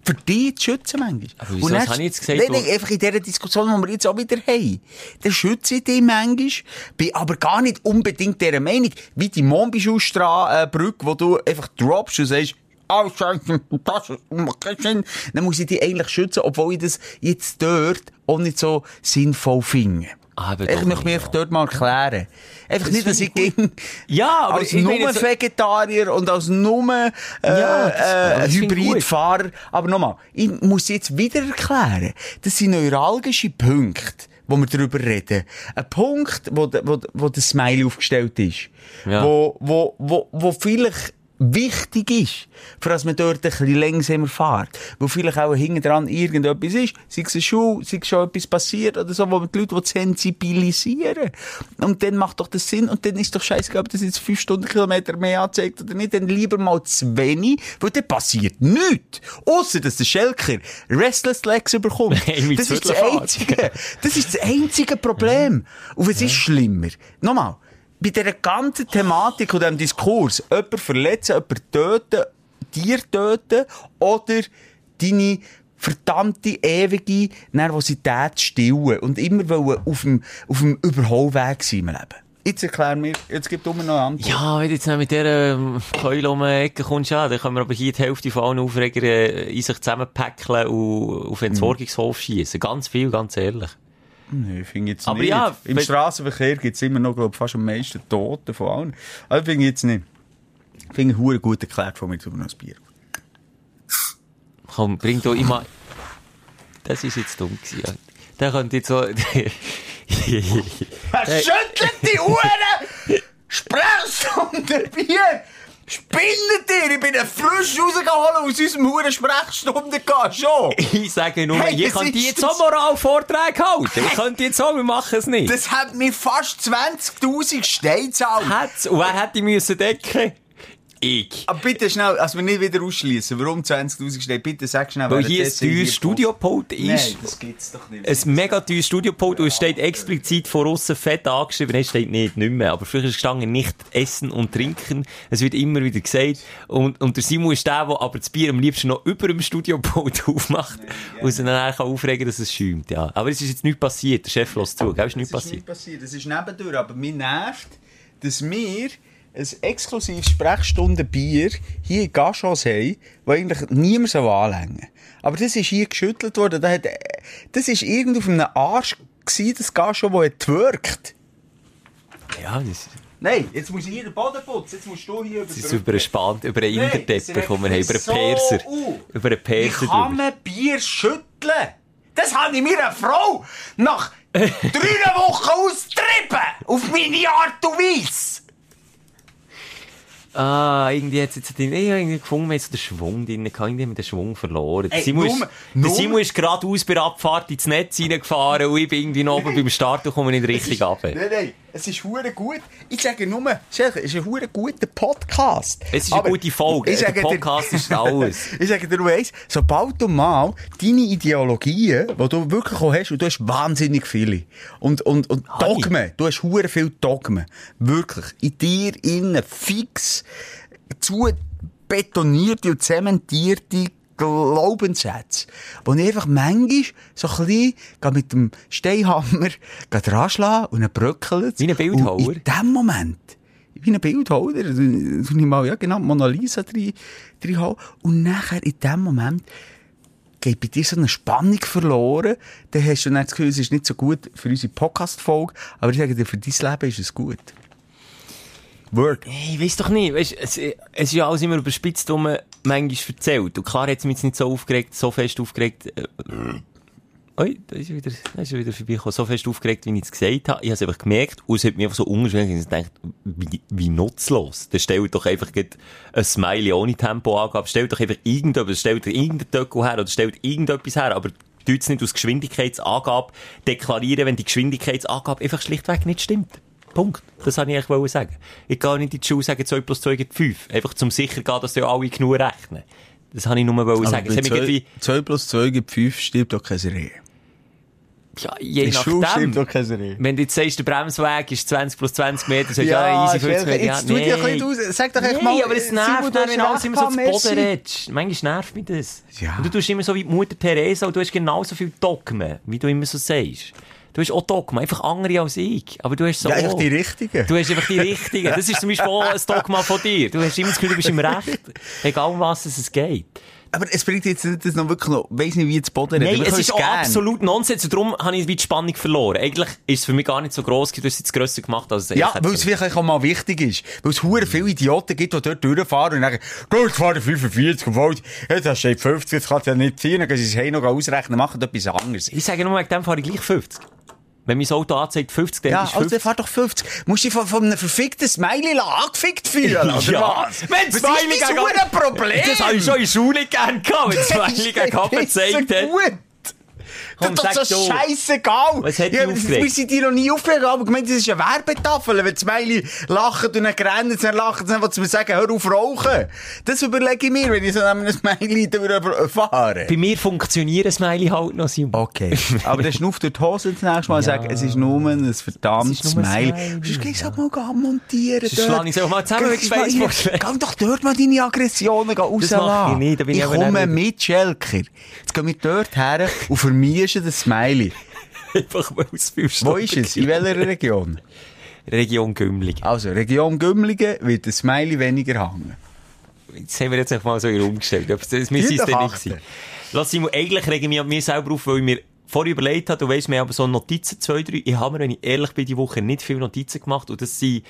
Für die zu schützen manchmal. Aber wieso, Und dann- habe ich jetzt gesagt, Nein, nein, einfach in dieser Diskussion, die wir jetzt auch wieder haben. Dann schütze ich dich manchmal, bin aber gar nicht unbedingt dieser Meinung, wie die Mombischustra-Brücke, wo du einfach droppst und sagst, das Sinn. Dann muss ich dich eigentlich schützen, obwohl ich das jetzt dort auch nicht so sinnvoll finde. Aber Ich möchte mich einfach dort mal erklären. Einfach nicht, dass ich gegen, Ja, aber als nur jetzt- Vegetarier und als nur äh, Ja, das- äh, das Hybridfahrer. Aber nochmal, ich muss jetzt wieder erklären, das sind neuralgische Punkte, wo wir darüber reden. Ein Punkt, wo, wo, wo der Smiley aufgestellt ist. Ja. Wo, wo, wo, wo vielleicht wichtig ist, für dass man dort ein bisschen langsamer fährt. Wo vielleicht auch hinten dran irgendetwas ist, sei es eine Schule, sei es schon etwas passiert oder so, wo man die Leute will sensibilisieren Und dann macht doch das Sinn und dann ist doch scheißegal, ob das jetzt 5 Stundenkilometer mehr anzeigt oder nicht, dann lieber mal zu wenig, weil dann passiert nichts. Ausser, dass der Schelker Restless Legs mit das ist das einzige, das ist das einzige Problem. Und was ist schlimmer? Nochmal, bei dieser ganzen Thematik und diesem Diskurs, jemanden verletzen, jemanden töten, Tier töten oder deine verdammte, ewige Nervosität stillen und immer wollen auf dem, auf dem Überholweg sein im Leben. Jetzt erklär mir, jetzt gibt es noch eine Antwort. Ja, wenn du jetzt noch mit dieser ähm, Keule um die Ecke kommst, ja, dann können wir aber hier die Hälfte von allen Aufregern äh, in sich zusammenpäckeln und auf den Entsorgungshof schießen. Ganz viel, ganz ehrlich. Nee, ich finde jetzt Aber nicht. ja, Im Straßenverkehr gibt es immer noch, glaub, fast am meisten Toten von allen. Also finde ich jetzt nicht. Ich finde es gut erklärt von mir zu noch ein Bier. Komm, bring doch immer... Das ist jetzt dumm gewesen, ja. Der könnte jetzt so... Schüttelt die Uhren! Sprechst unter Bier! Spinnet ihr? Ich bin frisch rausgeholt aus unserem Huren Sprechstunde gegangen, schon! ich sage nur, Hey, ich könnte jetzt auch Moralvorträge halten. Ich könnte jetzt auch, wir machen es nicht. Das hat mir fast 20.000 Steine gezahlt. Hat's. Und wer hätte müssen decken? Ich. Aber bitte schnell, also wir nicht wieder ausschließen. Warum 20.000 Steine? Bitte sag schnell, Weil hier ein teures Studiopult ist. Nein, das gibt's doch nicht. Ein mega teures Studiopult und es steht explizit von außen fett angeschrieben. Es steht nicht, nicht mehr. Aber früher ist gestanden, nicht essen und trinken. Es wird immer wieder gesagt. Und, und der Simon ist der, der aber das Bier am liebsten noch über dem Studiopult aufmacht. und sich dann nachher aufregen kann, dass es schäumt, ja. Aber es ist jetzt nichts passiert. Der Chef lässt zu, gell? Ist nichts Es ist passiert. nicht passiert. Es ist nebendurch, aber mir nervt, dass wir ein exklusives Sprechstundenbier hier in Gachos haben, das eigentlich niemand so anlängen Aber das ist hier geschüttelt worden. Da hat, das ist irgendwo auf einem Arsch gewesen, das Gacho, das hat gewirkt. Ja, das Nein, jetzt muss ich hier den Boden putzen. Jetzt musst du hier über das ist über einen Span, über einen das wir haben, über einen so Perser. auf. Über einen Wie Perser kann drüber. man Bier schütteln? Das habe ich mir eine Frau nach drei Wochen austrieben. Auf meine Art und Weise. Ah, irgendwie hat es jetzt, ich habe irgendwie gefunden, wir haben so den Schwung drin, gehabt. irgendwie wir den Schwung verloren. Der Ey, Simon, ist, nur- Simon ist geradeaus bei der Abfahrt ins Netz reingefahren und ich bin irgendwie noch oben beim Start und komme nicht richtig runter. Nein, nein, es ist hure gut. Ich sage nur, Schelke, es ist ein hure guter Podcast. Es ist eine Aber gute Folge. ich Der sage dir- Podcast ist alles. ich sage dir eins, sobald du mal deine Ideologien, die du wirklich auch hast, und du hast wahnsinnig viele, und, und, und? Dogmen, du hast hure viel Dogmen, wirklich, in dir innen fix zu betonierte und zementierte Glaubenssätze, wo ich einfach manchmal so ein bisschen mit dem Steinhammer dran schlagen und dann bröckelt Wie ein Bildhauer? Und in dem Moment, wie ein Bildhauer, tue ich mal, ja genau, Mona Lisa drin, drin haben. Und nachher, in dem Moment, geht bei dir so eine Spannung verloren, dann hast du dann das Gefühl, es ist nicht so gut für unsere Podcast-Folge, aber ich sage dir, für dein Leben ist es gut. Word. Hey, Ich weiß doch nicht, weißt, es, es ist ja alles immer überspitzt, man manchmal erzählt. Und klar hat es mich jetzt nicht so aufgeregt, so fest aufgeregt, äh, Oi, da ist er wieder, da ist er wieder vorbeigekommen. So fest aufgeregt, wie ich es gesagt habe. Ich habe es einfach gemerkt und es hat mich einfach so ungeschwingt. Ich dachte, wie, wie nutzlos. Dann stellt doch einfach ein Smiley ohne Tempoangabe. Stellt doch einfach irgendetwas, stellt irgendein Töckel her oder stellt irgendetwas her. Aber tut es nicht aus Geschwindigkeitsangabe deklarieren, wenn die Geschwindigkeitsangabe einfach schlichtweg nicht stimmt. Punkt. Das wollte ich eigentlich sagen. Ich gehe nicht in die Schule sagen, 2 plus 2 gibt 5. Einfach zum sicher gehen, dass ja alle genug rechnen. Das habe ich nur wollen sagen. Es hat mich irgendwie, 2 plus 2 gibt 5, stirbt doch keine Rehe. ja, je In nachdem. doch keine Rehe. Wenn du jetzt sagst, der Bremsweg ist 20 plus 20 Meter, sagst du, Ja, ja, easy 50 Schelke, Meter. jetzt tu dich ein bisschen aus. Sag doch echt Nein, mal, aber es Simon, nervt, du dann, wenn alles recht immer so zu Boden redest. Manchmal nervt mich das. Ja. Und du tust immer so wie die Mutter Teresa und du hast genauso viel Dogmen, wie du immer so sagst. Du hast auch Dogmen, einfach andere als ich. Aber du hast so Ja, einfach die richtigen. Du hast einfach die richtigen. Das ist zum Beispiel auch ein Dogma von dir. Du hast immer das Gefühl, du bist im Recht. Egal um was es geht. Aber es bringt jetzt nicht, dass noch wirklich noch, weiss nicht, wie jetzt Boden reden. Nein, es ist gern. absolut Nonsens und darum habe ich die Spannung verloren. Eigentlich ist es für mich gar nicht so gross, du hast es jetzt grösser gemacht, als es Ja, weil es vielleicht auch mal wichtig ist. Weil es hure viele Idioten gibt, die dort durchfahren und sagen, du, ich fahre 45, obwohl, jetzt hast du steht 50, jetzt kannst du ja nicht ziehen, dann gehen sie es noch ausrechnen, machen etwas anderes. Ich sage nur, wegen dem fahre ich gleich 50. Wenn mein Auto anzeigt 50, dann Ja, ist also 50. dann fahr doch 50. Musst du dich von, von einem verfickten Smiley angefickt fühlen, oder Ja. was? Wenn was Smiley ist das hure Problem? Das habe ich schon in der Schule gern gehabt, wenn Smiley gegen gezeigt hat. Gut. Komm, das doch du. scheißegal. Was hat ja, das-? Wir sind dir noch nie aufgeregt, aber gemeint, das ist eine Werbetafel. Wenn Smiley lacht und dann rennen, dann lachen, dann wollen sie mir sagen, hör auf rauchen. Das überlege ich mir, wenn ich so einem Smiley da fahre. Bei mir funktionieren Smiley halt noch, Simon. Okay. Aber dann schnuff durch die Hose das nächste Mal und Ja. sag, es ist nur ein verdammtes Smiley. Smiley, Du gleich ja. so mal montieren. Sonst schlage ich es auch mal zusammen mit Facebook. Geh doch dort mal deine Aggressionen rauslassen. mach ich nicht, da bin ich ich komme mit, Schelker. Jetzt gehen wir dort her und vermischen das Smiley. Einfach weil es Wo ist es? In welcher Region? Region Gümligen. Also, Region Gümligen wird das Smiley weniger hängen. Das haben wir jetzt einfach mal so in den Raum gestellt. Aber Das müsste es dann nicht sein. Lass Simon, eigentlich rege ich mich an mir selber auf, weil ich mir vorher überlegt habe, du weißt, wir haben so Notizen, zwei, drei. Ich habe mir, wenn ich ehrlich bin, die Woche nicht viele Notizen gemacht und das sind,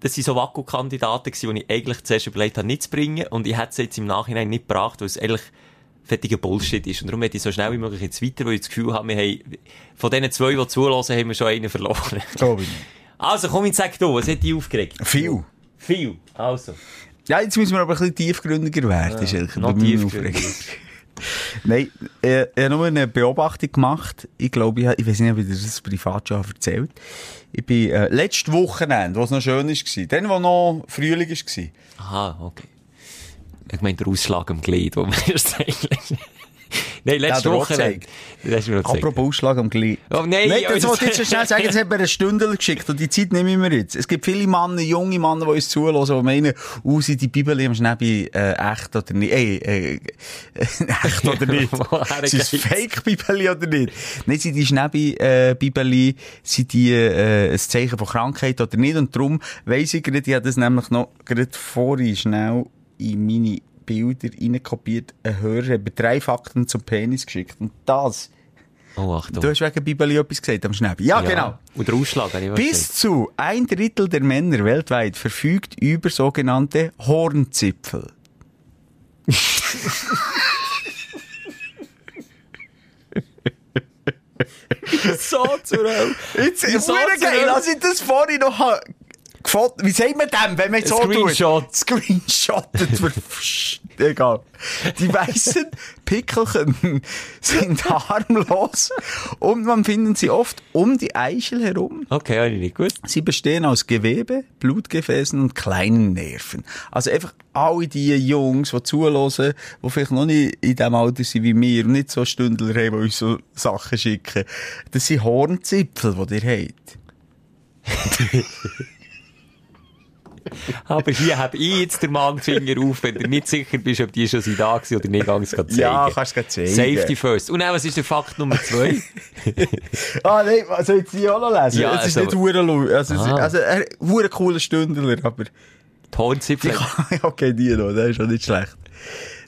das sind so Wacko-Kandidaten die ich eigentlich zuerst überlegt habe, nicht zu bringen und ich hätte sie jetzt im Nachhinein nicht gebracht, weil es eigentlich fettiger Bullshit ist. Und darum hätte ich so schnell wie möglich jetzt weiter, weil ich das Gefühl habe, wir haben, von diesen zwei, die zulassen, haben wir schon einen verloren. Glaube ich nicht. Also, komm, jetzt sag du, was hat dich aufgeregt? Viel. Viel. Also. Ja, jetzt müssen wir aber ein bisschen tiefgründiger werden, Schelker. noch bei meinem tiefgründiger. Nein, äh, ich habe nur eine Beobachtung gemacht. Ich glaube, ich, ich weiß nicht, ob ich das privat schon erzählt Ich bin äh, letztes Wochenende, wo es noch schön war, dann, wo noch Frühling war. Aha, okay. Ich meine, der Ausschlag am Glied, wo man erst eigentlich... Nein, letzte auch Woche. Das noch gezeigt. Apropos Ausschlag am Glied. Oh, nein, Nein, das oh, wollte ich jetzt schnell sagen, das hat mir eine Stunde geschickt und die Zeit nehmen wir jetzt. Es gibt viele Männer, junge Männer, die uns zuhören, die meinen, oh, sind die Bibel im Schnäbi äh, echt oder nicht? Ey, äh, echt oder nicht? Sind es? Fake-Bibeli oder nicht? Nein, sind die Schnäbi-Bibeli, sind die äh, ein Zeichen von Krankheit oder nicht? Und darum weiss ich gerade, ich habe das nämlich noch gerade vorhin schnell in meine Bilder reinkopiert. Ein Hörer mir drei Fakten zum Penis geschickt. Und das, Oh, Achtung. du hast wegen Bibeli etwas gesagt am Schnäbi. Ja, genau. Und der Ausschlag, ich Bis zu ein Drittel der Männer weltweit verfügt über sogenannte Hornzipfel. So zur Hölle. Jetzt, zu geil, als ich das vorhin noch gefoto- wie sagt man dem, wenn man so Screenshot. tut? Screenshottet. Egal. Die weißen Pickelchen sind harmlos und man findet sie oft um die Eichel herum. Okay, habe ich nicht gewusst. Sie bestehen aus Gewebe, Blutgefäßen und kleinen Nerven. Also einfach alle die Jungs, die zuhören, die vielleicht noch nicht in dem Alter sind wie wir und nicht so Stündler haben, die uns so Sachen schicken. Das sind Hornzipfel, die ihr habt. Aber hier habe ich jetzt den Mannfinger auf, wenn du nicht sicher bist, ob die schon sind da waren oder nicht, ganz zeigen. Ja, kannst du zeigen. Safety first. Und dann, was ist der Fakt Nummer zwei? Ah, nein, soll ich sie auch noch lesen? Ja, es ist also- nicht lu- also, es ist- Ah. also, er, cooler Stündler, aber, Die Hornzipfel. ja, okay, die noch, der ist schon nicht schlecht.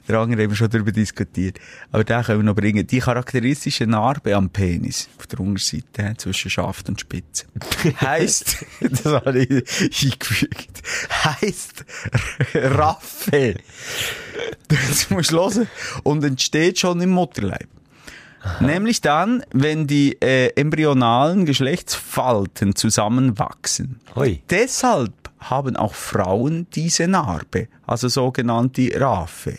Der andere haben wir schon darüber diskutiert. Aber den können wir noch bringen. Die charakteristische Narbe am Penis, auf der Unterseite, zwischen Schaft und Spitze, heisst, das habe ich eingefügt, heisst Raffe. Das musst du hören. Und entsteht schon im Mutterleib. Nämlich dann, wenn die äh, embryonalen Geschlechtsfalten zusammenwachsen. Ui. Deshalb haben auch Frauen diese Narbe, also sogenannte Raphe.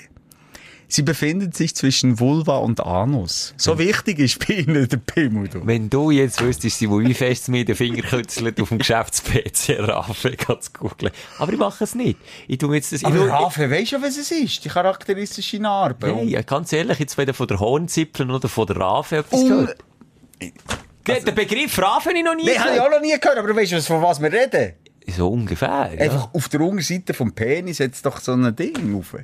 Sie befindet sich zwischen Vulva und Anus. So wichtig ist bei ihnen der Pimmel. Wenn du jetzt wüsstest, sie, wie fest mir den Finger kützelt auf dem Geschäfts-PC Raffe, kannst du googeln. Aber ich mache es nicht. Ich tu mir jetzt das, Aber Raphe, weisst du, was es ist? Die charakteristische Narbe. Nein, ja, ganz ehrlich, jetzt weder von der Hornzipfeln oder von der Rafe etwas Um- gehört. Der, der Begriff Rafe habe ich noch nie Nein, habe ich gehört. auch noch nie gehört, aber weißt du, von was wir reden? So ungefähr, ja. Einfach auf der Unterseite vom Penis hat es doch so ein Ding rauf.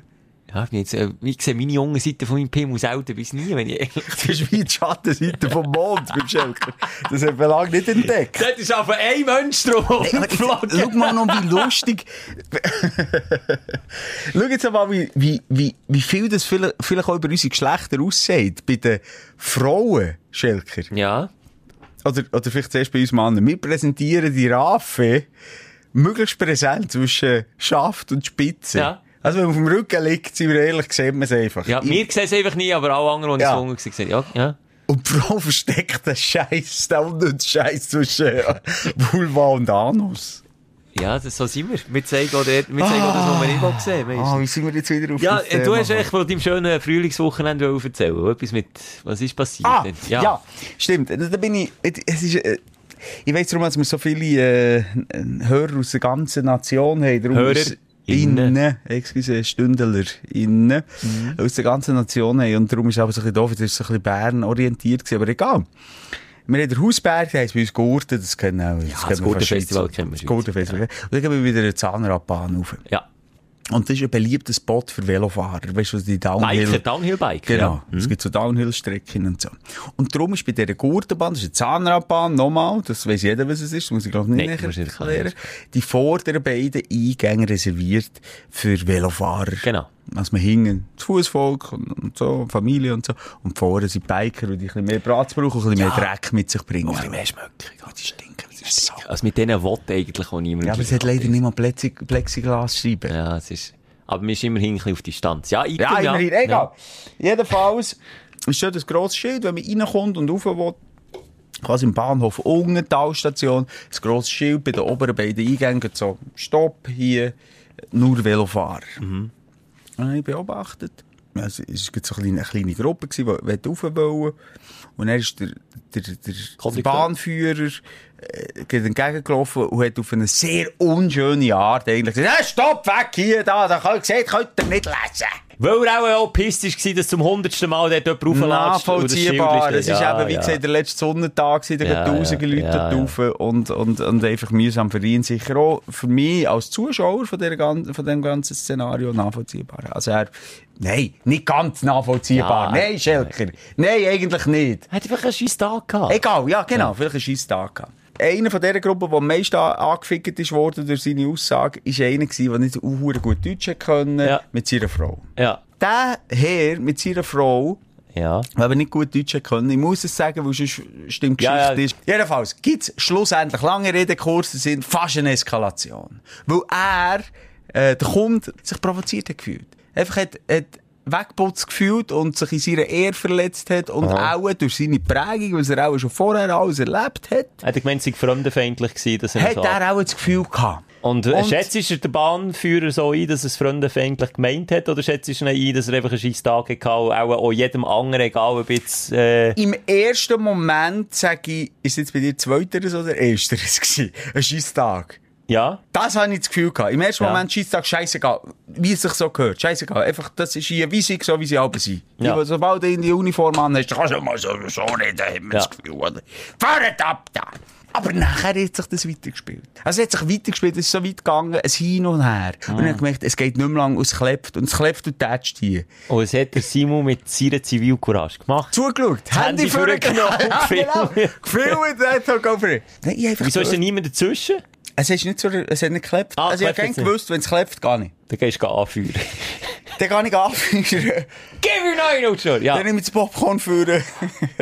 Ja ich, jetzt, äh, ich sehe meine junge Seite von meinem Pimmel selten bis nie, wenn ich ehrlich Das ist wie die Schattenseite vom Mond beim Schelker. Das hat man lange nicht entdeckt. Das ist einfach ein Mensch drauf. Schau mal noch, wie lustig. Schau jetzt mal, wie, wie, wie, wie viel das vielleicht, vielleicht auch über unsere Geschlechter aussieht. Bei den Frauen, Schelker. Ja. Oder, oder vielleicht zuerst bei uns Männern. Wir präsentieren die Raffe möglichst präsent zwischen Schaft und Spitze. Ja. Also, wenn man auf dem Rücken liegt, sind wir ehrlich, sieht man es einfach. Ja, wir sehen es einfach nie, aber alle anderen, die Ja. es gefunden haben, sehen ja, ja. Und die Frau versteckt den Scheiß, den unnützen Scheiß zwischen äh, Vulva und Anus. Ja, das, so sind wir. Wir zeigen auch, dort, wir zeigen auch das, was wir nicht mal sehen Ah, weißt wie sind wir jetzt wieder auf Ja, du hast echt von deinem schönen Frühlingswochenende erzählen. Etwas mit, was ist passiert? Ah, denn? ja. stimmt. Da bin ich, es ist, äh, ich weiss darum, dass wir so viele äh, Hörer aus der ganzen Nation haben. Darum Hörer ist- innen. Innen, excuse, Stündler innen, Mhm. aus der ganzen Nation haben. Und darum ist es aber so ein bisschen doof, das ist so ein bisschen Bern orientiert gewesen, aber egal. Wir haben den Hausberg, der heisst bei uns Gurten, das kennen auch. das Gurtenfestival kennen wir Das Gurtenfestival. Und dann gehen wir wieder eine Zahnradbahn rauf. Ja. Und das ist ein beliebter Spot für Velofahrer. Weißt du, die Downhill... Biker, Downhill-Biker. Genau. Ja. Mhm. Es gibt so Downhill-Strecken und so. Und darum ist bei dieser Gurtenbahn, das ist eine Zahnradbahn, nochmal, das weiss jeder, was es ist, muss ich glaube nicht Nein, näher erklären, die vorderen beiden Eingänge reserviert für Velofahrer. Genau. Also man hingen das Fußvolk und, und so, Familie und so. Und vorne sind Biker, die ein bisschen mehr Platz brauchen ein bisschen mehr Dreck mit sich bringen. Und ein bisschen mehr Schmöcke. Ja, die stinken, das ist so. Also mit denen will eigentlich auch niemand. Ja, aber es hat leider nicht mal Plexi Plexiglas-Scheiben. Ja, es ist, aber wir sind immerhin ein bisschen auf Distanz. Ja, ich Ja, immerhin, egal. Jedenfalls ist dort ein grosses Schild, wenn man reinkommt und rauf will. Quasi im Bahnhof unten, Talstation, ein grosses Schild bei den oberen beiden Eingängen, so, Stopp, hier, nur Velofahrer. Mhm. Und habe ich beobachtet. Es war so eine kleine, eine kleine Gruppe, die rauf wollen. Und dann ist der, der, der. Bahnführer entgegengelaufen und hat auf eine sehr unschöne Art eigentlich gesagt, hey, stopp, weg hier, da, da könnt, seht, könnt ihr nicht lesen. Weil er auch pistisch war, dass zum hundertsten Mal dort jemand rauflatscht. Nachvollziehbar. Es ist eben, wie ja. gesagt, der letzte Sonnentag, da Ja, tausende ja, Leute ja, ja. rauf und, und, und einfach mühsam für ihn. Sicher auch für mich als Zuschauer von, der, von dem ganzen Szenario nachvollziehbar. Also er, nein, nicht ganz nachvollziehbar. Ja, nein, Schelker. Nein, eigentlich nicht. Er hat einfach einen scheiß Tag gehabt. Egal, ja, genau, vielleicht ein scheiß Tag gehabt. Einer von dieser Gruppe, der am meisten angefickt ist worden durch seine Aussage, ist einer der nicht verdammt gut Deutsch können, Ja. mit seiner Frau. Ja. Der Herr mit seiner Frau, Ja. aber nicht gut Deutsch können, ich muss es sagen, weil sonst stimmt die Ja, Geschichte ja. ist. Jedenfalls gibt's schlussendlich, lange Rede, kurze Sinn, fast eine Eskalation. Weil er, äh, der Kunde, sich provoziert hat gefühlt. Einfach hat, hat weggeputzt gefühlt und sich in seiner Ehre verletzt hat und auch durch seine Prägung, was er auch schon vorher alles erlebt hat, Hat er gemeint, es sei fremdenfeindlich gewesen, dass er hat er auch das Gefühl gehabt. Und, äh, Und- schätzt er den Bahnführer so ein, dass es fremdenfeindlich gemeint hat, oder schätzt er ihn ein, dass er einfach einen scheiß Tag hatte, auch, auch jedem anderen, egal ob jetzt, äh, Im ersten Moment sage ich, ist jetzt bei dir zweiteres oder ersteres gewesen? Ein Scheisstag. ja? Das habe ich das Gefühl gehabt. Im ersten Ja. Moment Scheisstag, scheißegal. Wie es sich so gehört. Scheißegal. Einfach, das ist hier Weisung, so wie sie alle sind. Ja. Die, sobald du in die Uniform an hast, kannst du mal so, so reden, haben wir Ja. das Gefühl, oder? Fahrt ab da! Aber nachher hat sich das weitergespielt. Also es hat sich weitergespielt, es ist so weit gegangen, ein Hin und Her. Und Mhm. ich habe gemerkt, es geht nicht mehr lang, und es klebt. Und es klebt und tätscht hier. Und es hat der Simon mit seiner Zivilcourage gemacht. Zugeschaut. Handy vorgenommen, ja, genau. gefilmt. Gefilmt, das hat. Nein, ich einfach Wieso ist so- denn niemand dazwischen? Es ist nicht so, es hat nicht geklebt. Ah, also ich habe gewusst, wenn es klebt, gar nicht. Dann gehst du anführen. Dann kann ich anführen. Gib mir noch einen schon! Ja. Dann nehme ich das Popcorn führen.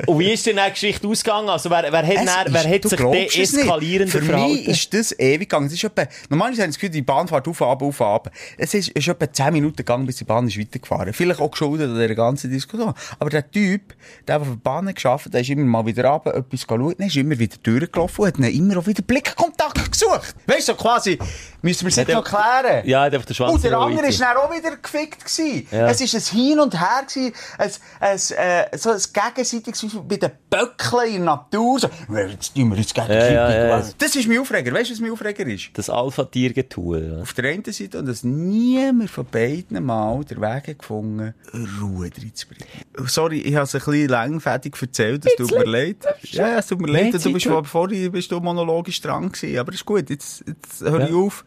Und wie ist denn die Geschichte ausgegangen? Also, wer, wer hat, dann, wer hat sich deeskalierender Für verhalten? mich ist das ewig gegangen. Es ist etwa, normalerweise habe ich das Gefühl, die Bahn fährt auf, ab, auf, ab. Es ist, ist etwa 10 Minuten gegangen, bis die Bahn ist weitergefahren. Vielleicht auch geschuldet an dieser ganzen Diskussion. Aber der Typ, der, der auf der Bahn geschafft hat, der ist immer mal wieder runter, etwas geschaut, dann ist immer wieder durchgelaufen und hat dann immer auch wieder Blickkontakt gesucht. Weißt du, so quasi, müssen wir es jetzt noch klären. Ja, der auf der Schwanz Und der andere ist dann auch wieder gefickt gewesen. Ja. Es ist ein Hin und Her gewesen, ein, ein, äh, so ein gegenseitiges, bei den Böckeln in der Natur. So, «Ja, jetzt tun wir uns gegenseitig. Ja, ja, ja. Das ist mein Aufreger. Weißt du, was mein Aufreger ist? Das Alpha-Tier-Getue. Auf der einen Seite, und dass niemand von beiden Mal den Weg gefunden Ruhe reinzubringen. Sorry, ich habe es ein bisschen langfädig erzählt, es tut mir leid. Ja, es tut mir leid, du bist, vorhin bist du monologisch dran gewesen, aber ist gut, jetzt, jetzt höre ich auf.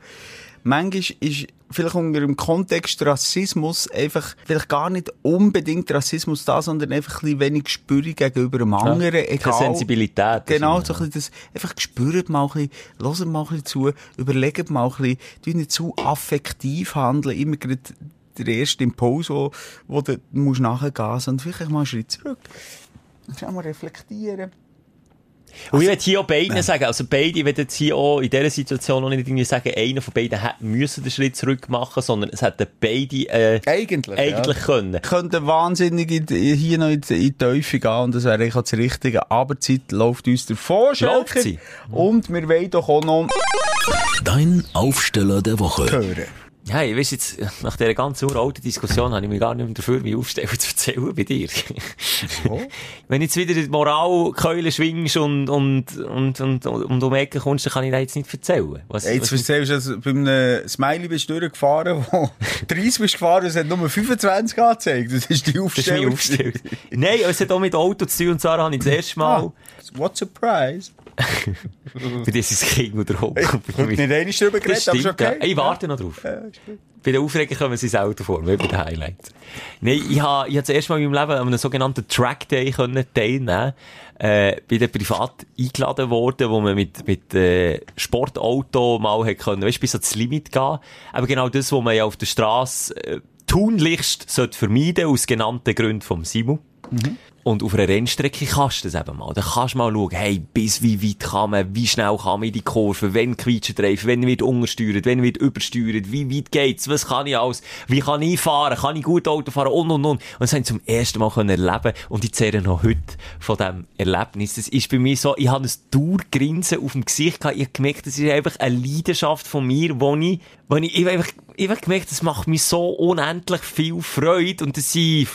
Manchmal ist vielleicht unter dem Kontext Rassismus einfach vielleicht gar nicht unbedingt Rassismus da, sondern einfach ein bisschen wenig Gespür gegenüber dem anderen, Keine egal. Sensibilität. Genau, so ein bisschen das, einfach gespürt mal ein bisschen, hört mal ein bisschen zu, überlegt mal ein bisschen, tu nicht zu affektiv handeln, immer gerade der erste Impuls, wo, wo du musst nachgehen, sondern vielleicht mal einen Schritt zurück. Schau mal reflektieren. Und ich will hier auch beiden sagen, also beide, will jetzt hier auch in dieser Situation auch nicht irgendwie sagen, einer von beiden hätte müssen den Schritt zurück machen, sondern es hätten beide, äh, Eigentlich, eigentlich ja. können. Könnte wahnsinnig in, die- hier noch in, die- in die Teufel gehen und das wäre eigentlich auch das Richtige. Aber die Zeit läuft uns davor, Läuft sie? Und wir wollen doch auch noch Dein Aufsteller der Woche. hören. Ja, ich weiss jetzt, nach dieser ganzen uralten Diskussion habe ich mich gar nicht mehr dafür, mich aufstellen zu erzählen bei dir. Wenn jetzt wieder die Moralkeule schwingst und, und, und, und, und um die Ecke kommst, dann kann ich dir jetzt nicht erzählen. Was, Jetzt was, erzählst du, dass bei einem Smiley bist du durchgefahren, wo 30 bist gefahren und es hat nur 25 angezeigt. Das ist die das ist Aufstellung. mich aufgestellt. Nein, es hat auch mit Auto zu tun und Sarah habe ich das erste Mal, Ah, what surprise. Bei dieses Kind oder Hoch. Ich habe nicht einmal drüber geredet, aber ist okay. Ja. Ich warte noch drauf. Ja, ist. Bei den Aufregern kommen sie selten vor, wie bei den Highlights. Nein, ich habe, ich das erste Mal in meinem Leben an einem sogenannten Track Day können teilnehmen äh, bin dann privat eingeladen worden, wo man mit, mit, äh, Sportauto mal hat können, weißt, bis ans Limit gehen. Aber genau das, was man ja auf der Straße, äh, tunlichst sollte vermeiden, aus genannten Gründen vom Simon. Und auf einer Rennstrecke kannst du das eben mal. Da kannst du mal schauen, hey, bis wie weit kann man, wie schnell kann man in die Kurve, wenn quietscht Reifen, wenn wird untersteuert, wenn wird übersteuert, wie weit geht's, was kann ich alles, wie kann ich fahren, kann ich gut Auto fahren und und und. Und das haben sie zum ersten Mal können erleben und ich zehre noch heute von diesem Erlebnis. Das ist bei mir so, ich habe ein Dauergrinsen auf dem Gesicht gehabt, ich habe gemerkt, das ist einfach eine Leidenschaft von mir, wo ich, wo ich, ich habe einfach, ich habe gemerkt, das macht mir so unendlich viel Freude und das sind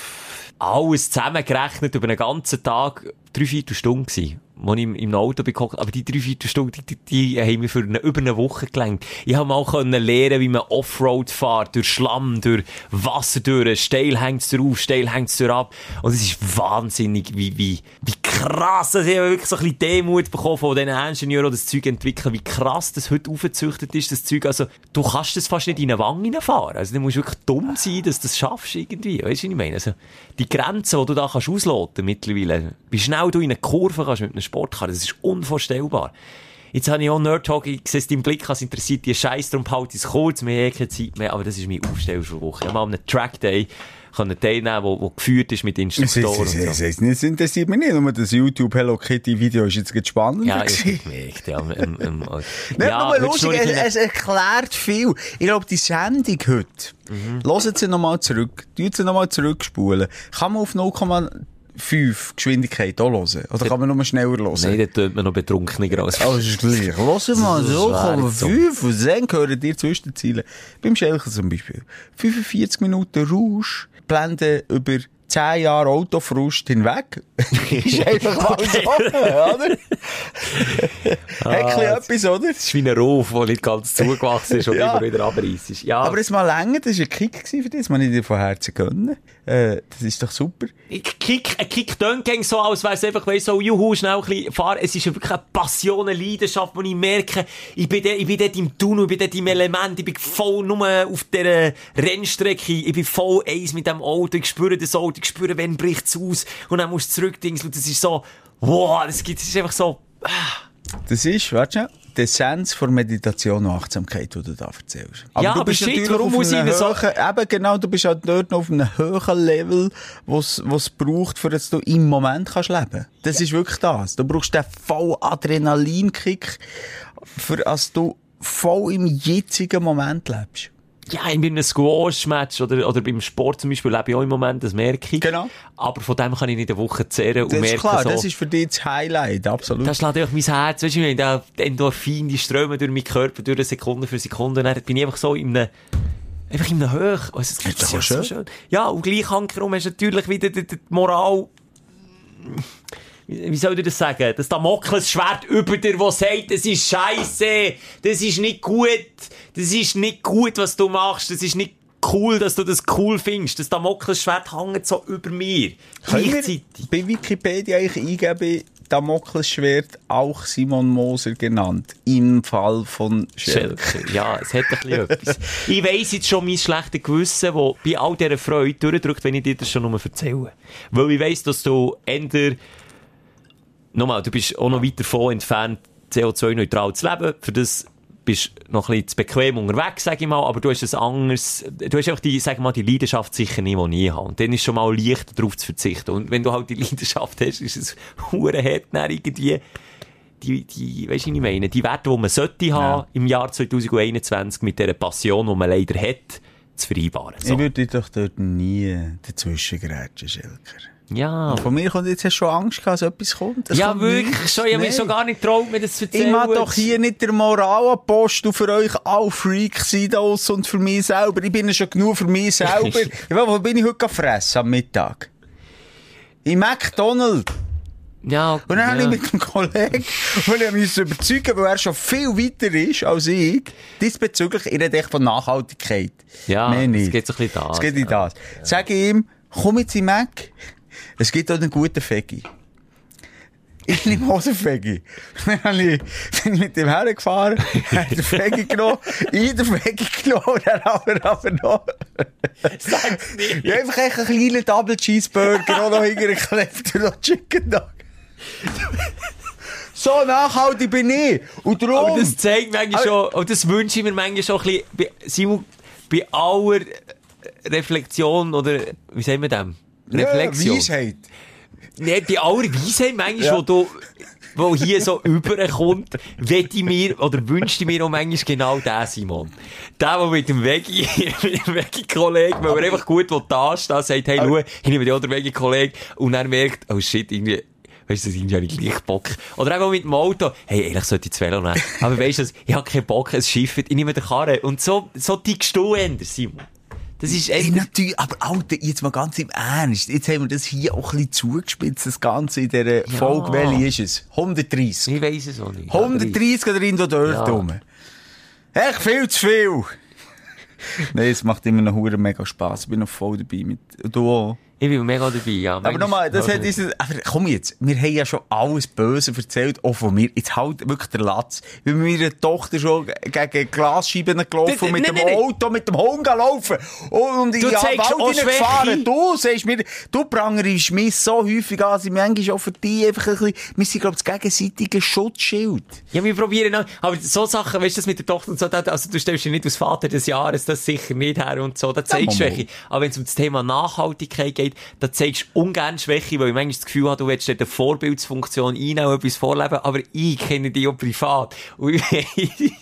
alles zusammengerechnet über einen ganzen Tag drei, vier Stunden gewesen. Wo ich im, Auto bin, aber die drei, vier Stunden, die, die, haben mir für eine, über eine Woche gelangt. Ich habe mal können lernen, wie man Offroad fährt, durch Schlamm, durch Wasser, durch, steil hängt's drauf, steil hängt's ab. Und es ist wahnsinnig, wie, wie, wie krass, dass ich wirklich so ein bisschen Demut bekommen von diesen Ingenieuren, die das Zeug entwickeln, wie krass das heute aufgezüchtet ist, das Zeug. Also, du kannst das fast nicht in eine Wange fahren. Also, du musst wirklich dumm sein, dass du das schaffst irgendwie. Weißt du, was ich meine? Also, die Grenzen, die du da kannst ausloten mittlerweile, wie schnell du in eine Kurve kannst mit einem Sportcar, das ist unvorstellbar. Jetzt habe ich auch Nerd Talk, ich sehe es deinem Blick, als interessiert die Scheiß, darum behalte ich es kurz, mir eh keine Zeit mehr, aber das ist mein Aufsteller für Woche. Ich habe mal an einem Track Day können teilnehmen, wo, wo geführt ist mit Instruktoren Es, und es, so. es, es interessiert mich nicht, nur das YouTube Hello Kitty Video ist jetzt gerade spannend. Ja, ich gemerkt, ja. Ähm, ähm, Nicht ja, nur lustig, es, in- es erklärt viel. Ich glaube, die Sendung heute, Mhm. hören Sie nochmal zurück, tun Sie nochmal zurückspulen. Kann man auf 0,5 Geschwindigkeit auch hören? Oder kann man nur schneller hören? Nein, da tönt man noch betrunkener als Oh, das ist gleich. Hören mal so, kommen so. fünf und dann hören dir zwischen den Zielen. Beim Schelken zum Beispiel. 45 Minuten Rausch, blenden über 10 Jahre Autofrust hinweg. ist einfach mal so, oder? Hat ein bisschen etwas, oder? Das ist wie ein Ruf, der nicht ganz zugewachsen ist und Ja. immer wieder abreißt. ist. Ja, Aber es mal länger, das war ein Kick für dich, das muss ich dir von Herzen gönnen. Äh, das ist doch super. ich kick, ein Kick tönt so, als wäre es einfach, weißt so, juhu, schnell ein bisschen fahren. Es ist wirklich eine Passion, eine Leidenschaft, wo ich merke, ich bin, ich bin dort im Tunnel, ich bin dort im Element, ich bin voll nur auf dieser Rennstrecke, ich bin voll eins mit dem Auto, ich spüre das Auto, ich spüre, wenn bricht's aus, und dann musst du zurückdingseln, und das ist so, wow, das, gibt, das ist einfach so, Das ist, warte schnell, die Essenz von Meditation und Achtsamkeit, die du da erzählst. Ja, aber shit, warum muss ich hohen, Eben genau, du bist halt dort noch auf einem höheren Level, was es braucht, für dass du im Moment kannst leben. Das ist wirklich das. Du brauchst den voll Adrenalinkick, für dass du voll im jetzigen Moment lebst. Ja, in einem Squash-Match oder, oder beim Sport zum Beispiel lebe ich auch im Moment, das merke ich. Genau. Aber von dem kann ich nicht eine Woche zehren und Das merke ist klar, so, das ist für dich das Highlight, absolut. Da schlägt einfach mein Herz, weißt du, meine, da Endorphin, die strömen durch meinen Körper, durch eine Sekunde für Sekunde, und dann bin ich einfach so in einem, einfach in einem Höch. Also, es Ist doch ja auch so schön. Ja, und gleich hankerum hast du natürlich wieder die, die Moral, wie soll ich das sagen? Das Damoklesschwert über dir, das sagt, das ist scheiße, das ist nicht gut, das ist nicht gut, was du machst, das ist nicht cool, dass du das cool findest. Das Damoklesschwert hängt so über mir. Gleichzeitig. bei Wikipedia eigentlich eingeben, Damoklesschwert auch Simon Moser genannt, im Fall von Schelke. Schelke. Ja, es hat ein bisschen etwas. Ich weiss jetzt schon mein schlechtes Gewissen, das bei all dieser Freude durchdrückt, wenn ich dir das schon nur erzähle. Weil ich weiss, dass du änder, nochmal, du bist auch noch weit davon entfernt, CO2-neutral zu leben. Für das bist du noch ein bisschen zu bequem unterwegs, sag ich mal, aber du hast ein anderes, du hast einfach die, sag mal, die Leidenschaft sicher nicht, die ich habe. Und dann ist schon mal leichter darauf zu verzichten. Und wenn du halt die Leidenschaft hast, ist es hure hart, dann irgendwie, die, die, weisst du, ich meine? Die Werte, die man sollte haben im Jahr 2021 mit dieser Passion, die man leider hat, zu vereinbaren. So. Ich würde dich doch dort nie dazwischen grätschen, Schelker. Ja. Von mir kommt jetzt schon Angst dass etwas kommt. Es Ja, kommt wirklich nichts. schon. Ich habe mich schon gar nicht getraut, mir das zu Ich erzählen. mag doch hier nicht der Moralapostel für euch all Freak sein da und für mich selber. Ich bin ja schon genug für mich selber. ich weiß, wo bin ich heute gefressen am Mittag? In McDonald's. Ja, Und dann ja. habe ich mit dem Kollegen, und ich musste überzeugen, weil er schon viel weiter ist als ich, diesbezüglich, ich rede echt von Nachhaltigkeit. Ja, es geht so ein bisschen das, Es geht in ja. das. Sag ich ihm, komm jetzt in Mac, es gibt auch einen guten Fegi. Ich nehme auch den Fegi. Dann habe ich, bin mit dem hergefahren, habe den Fegi genommen, ich den Fegi genommen, dann haben wir aber noch, Sag's nicht. ja, einfach einen kleinen Double Cheeseburger, auch noch hingeklebt und noch Chicken Dog. so nachhaltig bin ich. Und darum... Aber das zeigt manchmal schon, und das wünsche ich mir manchmal schon ein bisschen, bei, Simon, bei aller Reflexion, oder, wie sagen wir dem? Reflexion. Ja, Weisheit. Nee, bei aller Weisheit manchmal, Ja. wo du, wo hier so überkommt, wette ich mir, oder wünschte ich mir auch manchmal genau den, Simon. Der, der mit dem Veggie, mit dem Veggie-Kollegen, weil er einfach gut da steht, sagt, hey, schau, ich nehme den anderen Veggie-Kollegen, und er merkt, oh shit, irgendwie, Weißt du, das irgendwie habe ich gleich Bock. Oder auch mit dem Auto. Hey, eigentlich sollte ich das Velo nehmen. Aber weißt du, ich habe keinen Bock, es schifft, ich nehme den Karren. Und so, so tickst du ändern, Simon. Das ist echt... natürlich, aber Alter, jetzt mal ganz im Ernst. Jetzt haben wir das hier auch ein bisschen zugespitzt, das Ganze in dieser Folge. Welche ist es? 130. Ich weiss es auch nicht. 130 oder in der dort Ja. rum. Echt viel zu viel. Nein, es macht immer noch mega Spass. Ich bin noch voll dabei mit, du auch. Ich bin mega dabei, ja. Aber nochmal, das hat dieses, aber komm jetzt, wir haben ja schon alles Böse erzählt, auch von mir. Jetzt halt wirklich der Latz. Wie meine Tochter schon gegen Glasscheiben gelaufen und mit dem. Auto, mit dem Hund gelaufen. Und zeigst auch Wald gefahren. Du sagst mir, du prangerst mich so häufig an, sie manchmal auch für dich einfach ein bisschen, wir sind, glaube ich, das gegenseitige Schutzschild. Ja, wir probieren noch. Aber so Sachen, weißt du, das mit der Tochter und so, also du stellst dich nicht als Vater des Jahres, das sicher nicht her und so, da zeigst du. Schwäche. Aber wenn es um das Thema Nachhaltigkeit geht, da zeigst du ungern Schwäche, weil ich manchmal das Gefühl habe, du willst dort eine Vorbildsfunktion einnehmen, etwas vorleben, aber ich kenne dich auch privat. Und ich,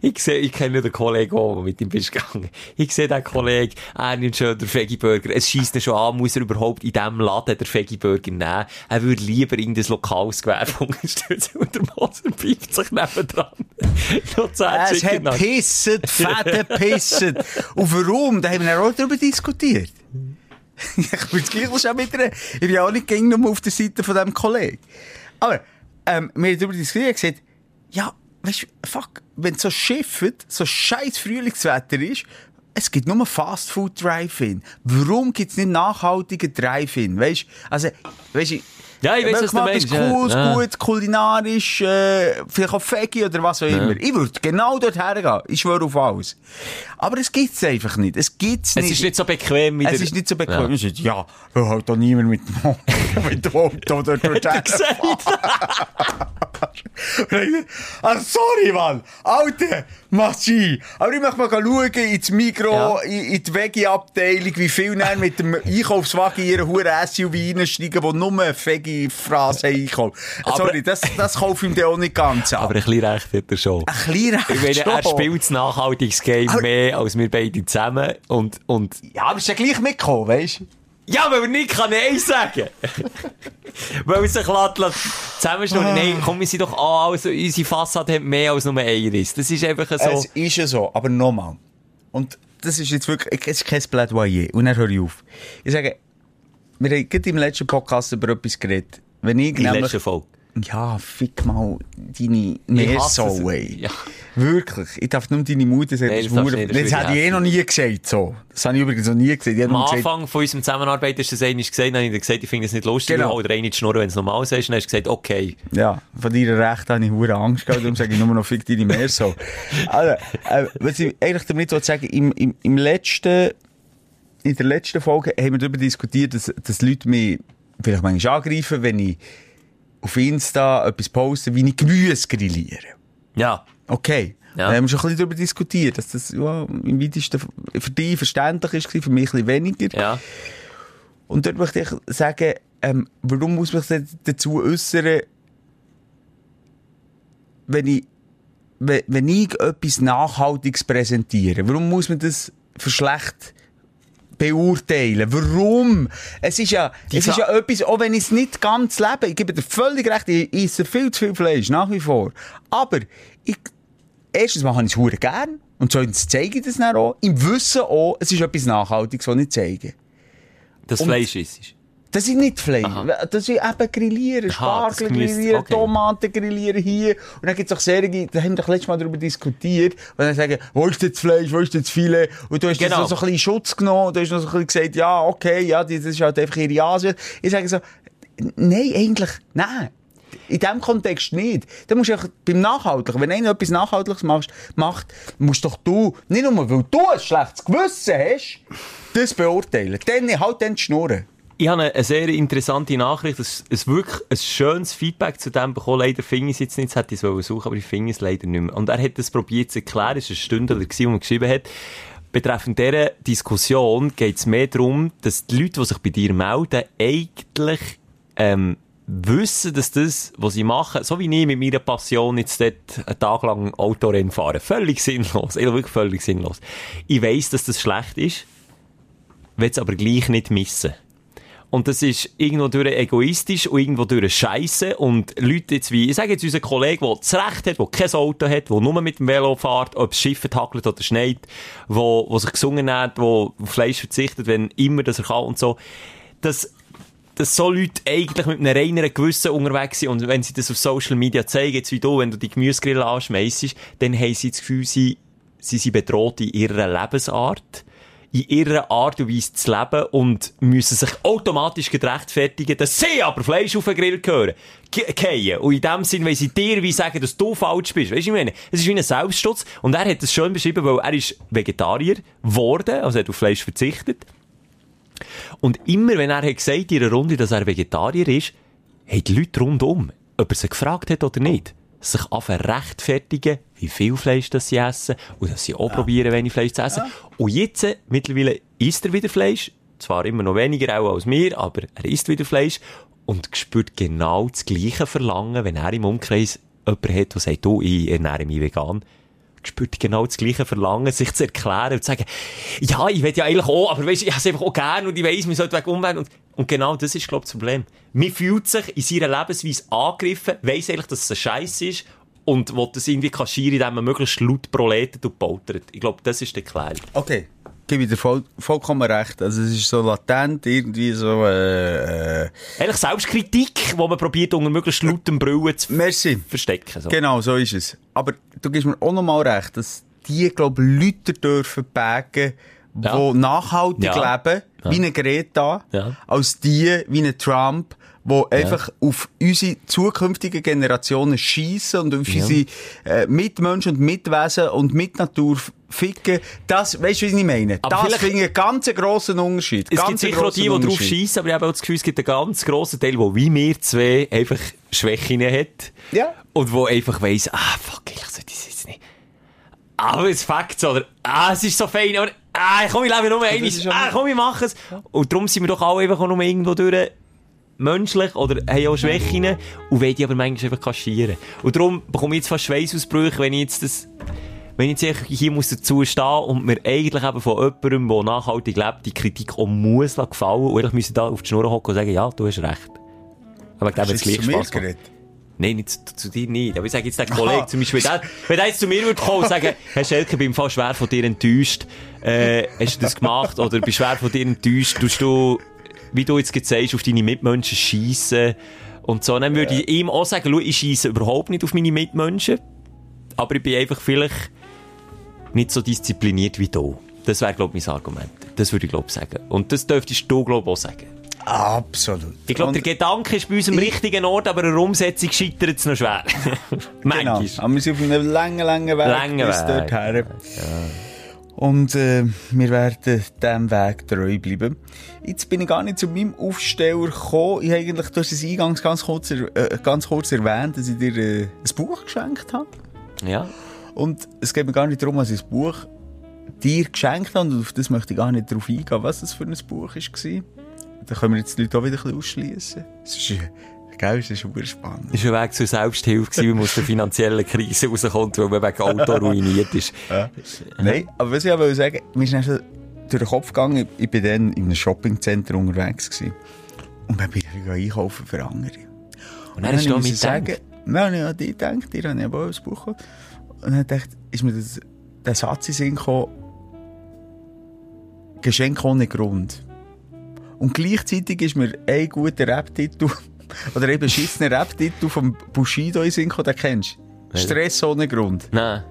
ich sehe, ich kenne den Kollegen auch, der mit ihm bist gegangen. Ich sehe den Kollegen, er nimmt schon den Veggie-Burger. Es scheisst ihn schon an, muss er überhaupt in diesem Laden den Veggie-Burger nehmen. Er würde lieber in das lokales Gewerbe unterstützen und der Moser piept sich nebendran. Noch Es hat Nuggets. pisset, fette pisset. Und warum? Da haben wir auch darüber diskutiert. ich bin gleich schon mit einer, nicht gegen nur auf der Seite von diesem Kollegen. Aber, ähm, wir haben darüber diskutiert gesagt, ja, weißt du, fuck, wenn so schifft, so scheiß Frühlingswetter ist, es gibt nur Fast Food Drive-In. Warum gibt es nicht nachhaltige Drive-In? Weißt du, also, weißt du, Ja, ich weiss, was du meinst, ja. Cooles, Ja. gut, kulinarisch, äh, vielleicht auch Fegi oder was auch immer. Ich würde genau dort hergehen. Ich schwöre auf alles. Aber es gibt's einfach nicht. Es gibt's Es nicht. ist nicht so bequem wie Es ist nicht so bequem. Ja. Es ja, weil halt auch niemand mit dem, mit dem Auto dort durch die. Ah, sorry, Mann. Alter, Maschi. Aber ich möchte mal schauen ins Mikro, Ja. in, in die Veggie-Abteilung, wie viel dann mit dem Einkaufswagen in ihren huren SUV reinsteigen, die nur Veggie-Phrase einkaufen. Sorry, das, das kaufe ich ihm dann auch nicht ganz ab. Aber ein bisschen recht hat er schon. ein kleiner Ich meine, er spielt das Nachhaltigungsgame Aber- mehr als wir beide zusammen. Und, und, Ja, aber ist ja gleich mitgekommen, weißt du? Ja, weil er nicht kann Nein sagen. weil sich zusammenschnurren. Nein, komm, wir sind doch an, also unsere Fassade hat mehr als nur ein Riss. Das ist einfach so. Es ist ja so, aber nochmal. Und das ist jetzt wirklich, es ist kein Plädoyer. Und dann höre ich auf. Ich sage, wir haben gerade im letzten Podcast über etwas geredet. Wenn ich in nämlich, letzten Folge. Ja, fick mal deine ey. Ja. Wirklich. Ich darf nur deine Mutter sagen, Nein, das, das nicht, das das hätte ich eh noch nie gesagt, so. Das habe ich übrigens noch nie gesagt. Am gesagt, Anfang von unserem Zusammenarbeit ist das einmal gesehen, dann habe ich dir gesagt, ich finde es nicht lustig, Genau. oder eine Schnurren, wenn es normal ist, dann hast du gesagt, okay. Ja, von deiner Recht habe ich hure Angst gehabt, darum sage ich nur noch fick deine Meersau. also, äh, was ich eigentlich damit sagen, im, im, im letzten, in der letzten Folge haben wir darüber diskutiert, dass, dass Leute mich vielleicht manchmal angreifen, wenn ich auf Insta etwas poste, wie ich Gemüse grilliere. Ja. Okay. Ja. Da haben wir schon ein bisschen darüber diskutiert, dass das ja, im weitesten für dich verständlich ist, für mich ein bisschen weniger. Ja. Und dort möchte ich sagen, ähm, warum muss man sich dazu äußern, wenn ich, wenn, wenn ich etwas Nachhaltiges präsentiere? Warum muss man das für schlecht beurteilen? Warum? Es ist ja, Die es ist ja etwas, auch wenn ich es nicht ganz lebe, ich gebe dir völlig recht, ich esse viel zu viel Fleisch, nach wie vor. Aber ich, erstens mache ich es gern. Und zweitens zeige ich das dann auch. Im Wissen auch, es ist etwas Nachhaltiges, was ich zeige. Das Fleisch ist. Das ist nicht Fleisch. Aha. Das ist eben Grillieren, Spargel grillieren, okay. Tomaten grillieren hier. Und dann gibt es auch Serien, da haben wir doch letztes Mal darüber diskutiert, und dann sagen, wo ist jetzt das Fleisch, wo ist jetzt das Filet? Und du hast Genau. das noch so ein bisschen Schutz genommen, du hast noch so ein bisschen gesagt, ja, okay, ja, das ist halt einfach ihre Asien. Ich sage so, nein, eigentlich, nein. In diesem Kontext nicht. Da musst du beim Nachhaltigen, wenn einer etwas Nachhaltiges machst, macht, musst doch du, nicht nur weil du ein schlechtes Gewissen hast, das beurteilen. Dann halt dann die Schnurren. Ich habe eine, eine sehr interessante Nachricht, es ist wirklich ein schönes Feedback zu dem bekommen. Leider finde ich es jetzt nicht, das hätte ich es suchen, aber ich finde es leider nicht mehr. Und er hat es probiert zu erklären, es war ein Stündler, gewesen, wo er geschrieben hat, betreffend dieser Diskussion geht es mehr darum, dass die Leute, die sich bei dir melden, eigentlich ähm, wissen, dass das, was sie machen, so wie ich mit meiner Passion jetzt dort einen Tag lang Autorennen fahren, völlig sinnlos, also wirklich völlig sinnlos. Ich weiss, dass das schlecht ist, will es aber gleich nicht missen. Und das ist irgendwo durch egoistisch und irgendwo durch Scheiße. Und Leute jetzt wie, ich sage jetzt unser Kollege, der das Recht hat, der kein Auto hat, der nur mit dem Velo fährt, ob es Schiffe hackelt oder schneit, wo, wo sich gesungen hat, wo auf Fleisch verzichtet, wenn immer das er kann und so. Das, dass so Leute eigentlich mit einem reineren Gewissen unterwegs sind und wenn sie das auf Social Media zeigen, jetzt wie du, wenn du die Gemüsegrille anschmeissest, dann haben sie das Gefühl, sie, sie sind bedroht in ihrer Lebensart in ihrer Art und Weise zu leben und müssen sich automatisch rechtfertigen, dass sie aber Fleisch auf den Grill gehören. Gehen. Und in dem Sinn, weil sie dir wie sagen, dass du falsch bist. Weißt du, ich meine, es ist wie ein Selbstschutz. Und er hat es schön beschrieben, weil er ist Vegetarier geworden, also er hat auf Fleisch verzichtet. Und immer, wenn er hat gesagt in einer Runde, dass er Vegetarier ist, haben die Leute rundum, ob er sie gefragt hat oder nicht, sich anfangen rechtfertigen, wie viel Fleisch das sie essen und dass sie auch ja. probieren, wenig Fleisch zu essen. Ja. Und jetzt, mittlerweile, isst er wieder Fleisch. Zwar immer noch weniger auch als mir, aber er isst wieder Fleisch und spürt genau das gleiche Verlangen, wenn er im Umkreis jemanden hat, der sagt, du, ich ernähre mich vegan spürt genau das gleiche Verlangen, sich zu erklären und zu sagen, ja, ich will ja eigentlich auch, aber weißt, ich habe es einfach auch gern und ich weiss, man sollte weg umwenden. Und, und genau das ist, glaube ich, das Problem. Man fühlt sich in seiner Lebensweise angegriffen, weiss eigentlich, dass es ein Scheiß ist und will das irgendwie kaschieren, indem man möglichst laut proletet und poltert. Ich glaube, das ist die Erklärung. Okay. Gebe ich dir voll, vollkommen recht. Also, es ist so latent, irgendwie so, äh, äh Eigentlich Selbstkritik, wo man probiert, unter möglichst lautem Brüllen zu Merci. verstecken. So. Genau, so ist es. Aber du gibst mir auch noch mal recht, dass die, glaube ich, Leute dürfen ja. die nachhaltig ja. leben, ja. wie eine Greta, ja. als die, wie eine Trump, die einfach auf unsere zukünftigen Generationen schießen und auf unsere äh, Mitmenschen und Mitwesen und Mitnatur ficken. Das, weißt du, wie ich meine? Aber das finde ich einen ganz grossen Unterschied. Es gibt sicher auch die, die drauf schießen, aber ich habe auch das Gefühl, es gibt einen ganz grossen Teil, der wie wir zwei einfach Schwächen hat. Ja. Und wo einfach weiss, ah, fuck, ich sollte das jetzt nicht. Aber es Fakt, oder? Ah, es ist so fein, aber, ah, komm, ich lebe nur einmal. Ah, komm, ich mache es. Und darum sind wir doch alle einfach nur irgendwo durch menschlich oder haben auch Schwächen und wollen die aber manchmal einfach kaschieren. Und darum bekomme ich jetzt fast Schweißausbrüche, wenn ich jetzt das, wenn ich jetzt hier muss dazu stehen und mir eigentlich eben von jemandem, der nachhaltig lebt, die Kritik auch muss gefallen. Und ich müsste da auf die Schnur hocken und sagen, ja, du hast recht. Aber ich glaube, jetzt gleich Spaß Nein, nicht zu, zu, dir nicht. Aber ich sage jetzt der Kollege, zum Beispiel, der, wenn der jetzt zu mir würde kommen und sagen, Herr Schelke, ich bin fast schwer von dir enttäuscht, äh, hast du das gemacht, oder bist schwer von dir enttäuscht, tust du wie du jetzt sagst, auf deine Mitmenschen schiessen und so. Dann würde ich ihm auch sagen, schau, ich schiesse überhaupt nicht auf meine Mitmenschen, aber ich bin einfach vielleicht nicht so diszipliniert wie du. Das wäre, glaube ich, mein Argument. Das würde ich, glaube ich, sagen. Und das dürftest du, glaube ich, auch sagen. Absolut. Ich glaube, der Gedanke ist bei uns am richtigen Ort, aber eine Umsetzung scheitert es noch schwer. genau. Aber wir sind auf einem langen, langen Weg langen bis Weg. dorthin. Ja. Und äh, wir werden diesem Weg treu bleiben. Jetzt bin ich gar nicht zu meinem Aufsteller gekommen. Ich habe eigentlich, du hast es eingangs ganz kurz, äh, ganz kurz erwähnt, dass ich dir äh, ein Buch geschenkt habe. Ja. Und es geht mir gar nicht darum, dass ich das Buch dir geschenkt habe. Und auf das möchte ich gar nicht darauf eingehen, was das für ein Buch war. Da können wir jetzt die Leute auch wieder ein bisschen ausschliessen. Es ist Gell, das ist super spannend. Das war ein Weg zur Selbsthilfe, wie man aus der finanziellen Krise rauskommt, weil man wegen Auto ruiniert ist. Ja. Nein, aber was ich auch sagen mir ist durch den Kopf gegangen, ich war dann in einem Shoppingcenter unterwegs gewesen. Und dann bin ich einkaufen für andere. Und dann, hast du mit sagen, Nein, ich habe die gedacht, die habe ich aber auch ein Buch gehabt. Und dann dachte ist mir das, der Satz in Sinn gekommen, Geschenk ohne Grund. Und gleichzeitig ist mir ein guter Rap-Titel oder eben beschissenen Rap-Titel vom Bushido in Sinn den kennst du? Stress ohne Grund. Nein.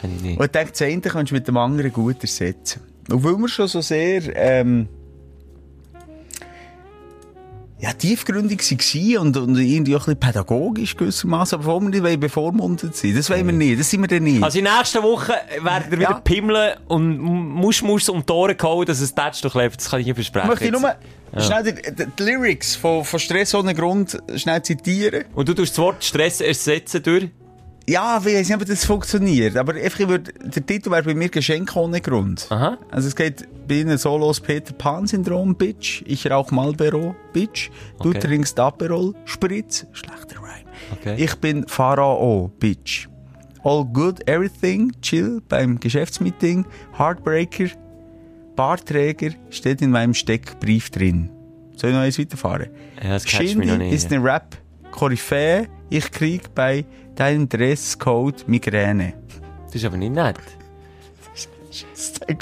Kann ich nicht. Und ich denke, das eine kannst du mit dem anderen gut ersetzen. Und weil wir schon so sehr, ähm, ja, tiefgründig waren und, und irgendwie auch ein bisschen pädagogisch gewissermaßen, aber warum wir nicht bevormundet sind, das wollen wir nicht, das sind wir dann nicht. Also in der nächsten Woche werden wir wieder ja. pimmeln und muss um die Ohren gehauen, dass es doch lebt, das kann ich nicht versprechen. Möchte ich nur ja. schnell die, die, die, Lyrics von, von Stress ohne Grund schnell zitieren. Und du tust das Wort Stress ersetzen durch? Ja, ich weiß nicht, ob das funktioniert. Aber einfach, würde, der Titel wäre bei mir Geschenk ohne Grund. Aha. Also es geht bei Ihnen so los, Peter Pan-Syndrom, Bitch. Ich rauch Marlboro, Bitch. Du okay. trinkst Aperol, Spritz. Schlechter Rhyme. Okay. Ich bin Pharao, Bitch. All good, everything, chill beim Geschäftsmeeting. Heartbreaker, Barträger, steht in meinem Steckbrief drin. Soll ich noch eins weiterfahren? Ja, das Shindy nicht. ist eine Rap-Koryphäe. Ich krieg bei deinem Dresscode Migräne. Das ist aber nicht nett.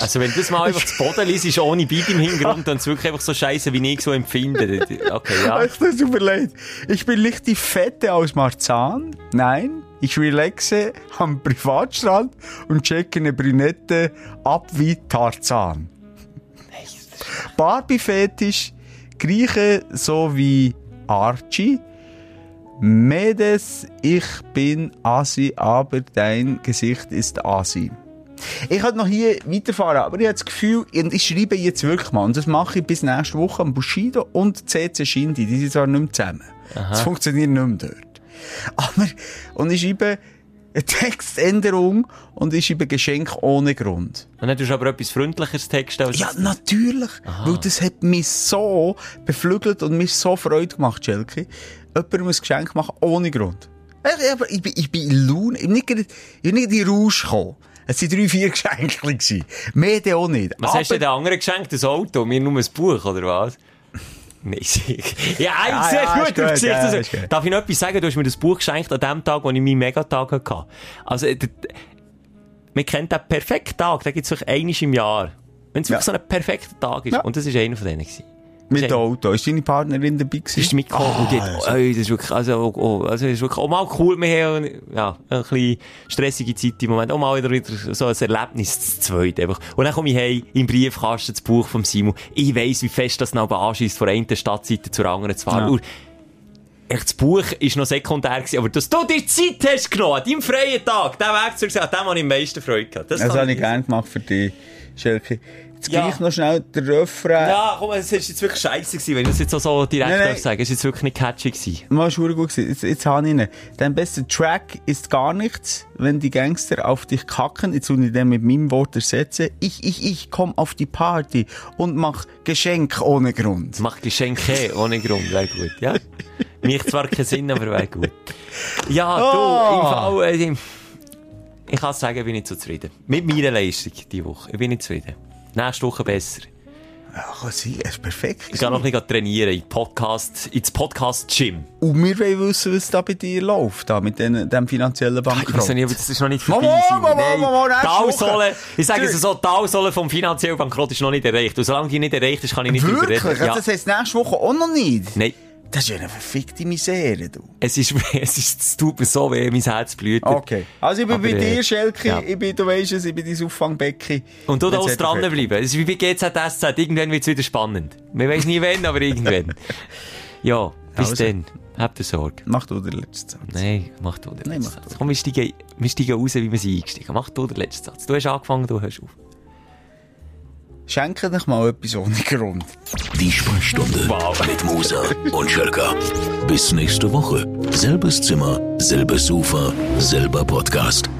Also wenn du das mal einfach zu Boden liest, ohne Beat im Hintergrund, dann ist es wirklich einfach so scheiße, wie ich so empfinde. Okay, ja. Tut mir leid. Ich bin nicht die Fette aus Marzahn. Nein, ich relaxe am Privatstrand und checke eine Brünette ab wie Tarzan. Barbie-Fetisch, Grieche so wie Archie. Medes, ich bin Asi, aber dein Gesicht ist Asi. Ich könnte noch hier weiterfahren, aber ich habe das Gefühl, und ich schreibe jetzt wirklich mal, und das mache ich bis nächste Woche am Bushido und CC Shindy, die sind zwar nicht mehr zusammen. Das funktioniert nicht mehr dort. Aber, und ich schreibe eine Textänderung und ich schreibe Geschenk ohne Grund. Und dann tust du aber etwas Freundlicheres texten als... Ja, natürlich. Weil das hat mich so beflügelt und mir so Freude gemacht, Schelke. Jemandem ein Geschenk machen ohne Grund. Ich, aber ich, bin, ich bin in Laune. Ich bin nicht, ich bin nicht in die Rausch gekommen. Es waren drei, vier Geschenke. Mehr dann auch nicht. Was hast du den anderen geschenkt? Das Auto? Mir nur ein Buch, oder was? Nein. Ja, Ja, sehr ja, gut, gut, siehst ja, das. gut. Darf ich noch etwas sagen? Du hast mir das Buch geschenkt an dem Tag, wo ich meinen Megatag hatte. Also, äh, man kennt den perfekten Tag, den gibt es wirklich einmal im Jahr. Wenn es wirklich so ein perfekter Tag ist. Und das war einer von denen. Gewesen. Mit dem Auto. Ist deine Partnerin dabei Das gewesen? ist mitgekommen und die hat, ey, das ist wirklich, also, oh, oh, also, das ist wirklich auch mal cool. Wir haben, ja, eine bisschen stressige Zeit im Moment. Auch mal wieder, wieder so ein Erlebnis zu zweit einfach. Und dann komme ich heim, im Briefkasten das Buch von Simon. Ich weiss, wie fest das noch anschießt, von einer Stadtseite zur anderen zu fahren. Ja. Und echt, das Buch ist noch sekundär gewesen, aber dass du dir Zeit hast genommen, an deinem freien Tag, den Weg zu sehen, dem habe ich am meisten Freude gehabt. Das kann habe ich gerne gemacht für dich, Schelke. Jetzt Ja. gleich noch schnell der Refrain. Ja, komm, es ist jetzt wirklich scheiße gewesen, wenn ich das jetzt so, so direkt Nein, nein. sagen. Es ist jetzt wirklich nicht catchy gewesen. Mal schon gut gewesen. Jetzt, jetzt habe ich ihn. Dein bester Track ist gar nichts, wenn die Gangster auf dich kacken. Jetzt will ich den mit meinem Wort ersetzen. Ich, ich, ich komm auf die Party und mach Geschenk ohne Grund. Mach Geschenke ohne Grund, wäre gut, ja? Macht zwar keinen Sinn, aber wäre gut. Ja, Oh. du, im Fall, äh, ich kann sagen, ich bin nicht so zufrieden. Mit meiner Leistung diese Woche. Ich bin nicht zufrieden. Nächste Woche besser. Ja, kann sein. Es ist perfekt. Ich gehe noch ein bisschen trainieren, in Podcast, ins Podcast-Gym. Und wir wollen wissen, was da bei dir läuft, da, mit den, dem finanziellen Ich weiß Bankrott. nicht, aber das ist noch nicht Mama, vorbei. Mama, Mama, die Talsohle, ich sage es so, die Talsohle vom finanziellen Bankrott ist noch nicht erreicht. Und solange die nicht erreicht ist, kann ich nicht drüber Wirklich? reden. Ja. Das heisst nächste Woche auch noch nicht? Nein. Das ist ja eine verfickte Misere, du. Es ist, es ist, es tut mir so weh, mein Herz blüht. Okay. Also ich bin Aber, bei äh, dir, Schelke. ja. Ich bin, du weisst es, ich bin dein Auffangbecken. Und du darfst dranbleiben. Es ist wie bei GZSZ. Irgendwann wird es wieder spannend. Man weiß nie wann, aber irgendwann. Ja, bis Also. dann. Habt ihr Sorge. Mach du den letzten Satz. Nein, mach du den letzten Satz. Komm, wir steigen, wir steigen raus, wie wir sind eingestiegen. Mach du den letzten Satz. Du hast angefangen, du hörst auf. Schenke dich mal etwas ohne Grund. Die Sprechstunde mit Musa und Schelka. Bis nächste Woche. Selbes Zimmer, selbes Sofa, selber Podcast.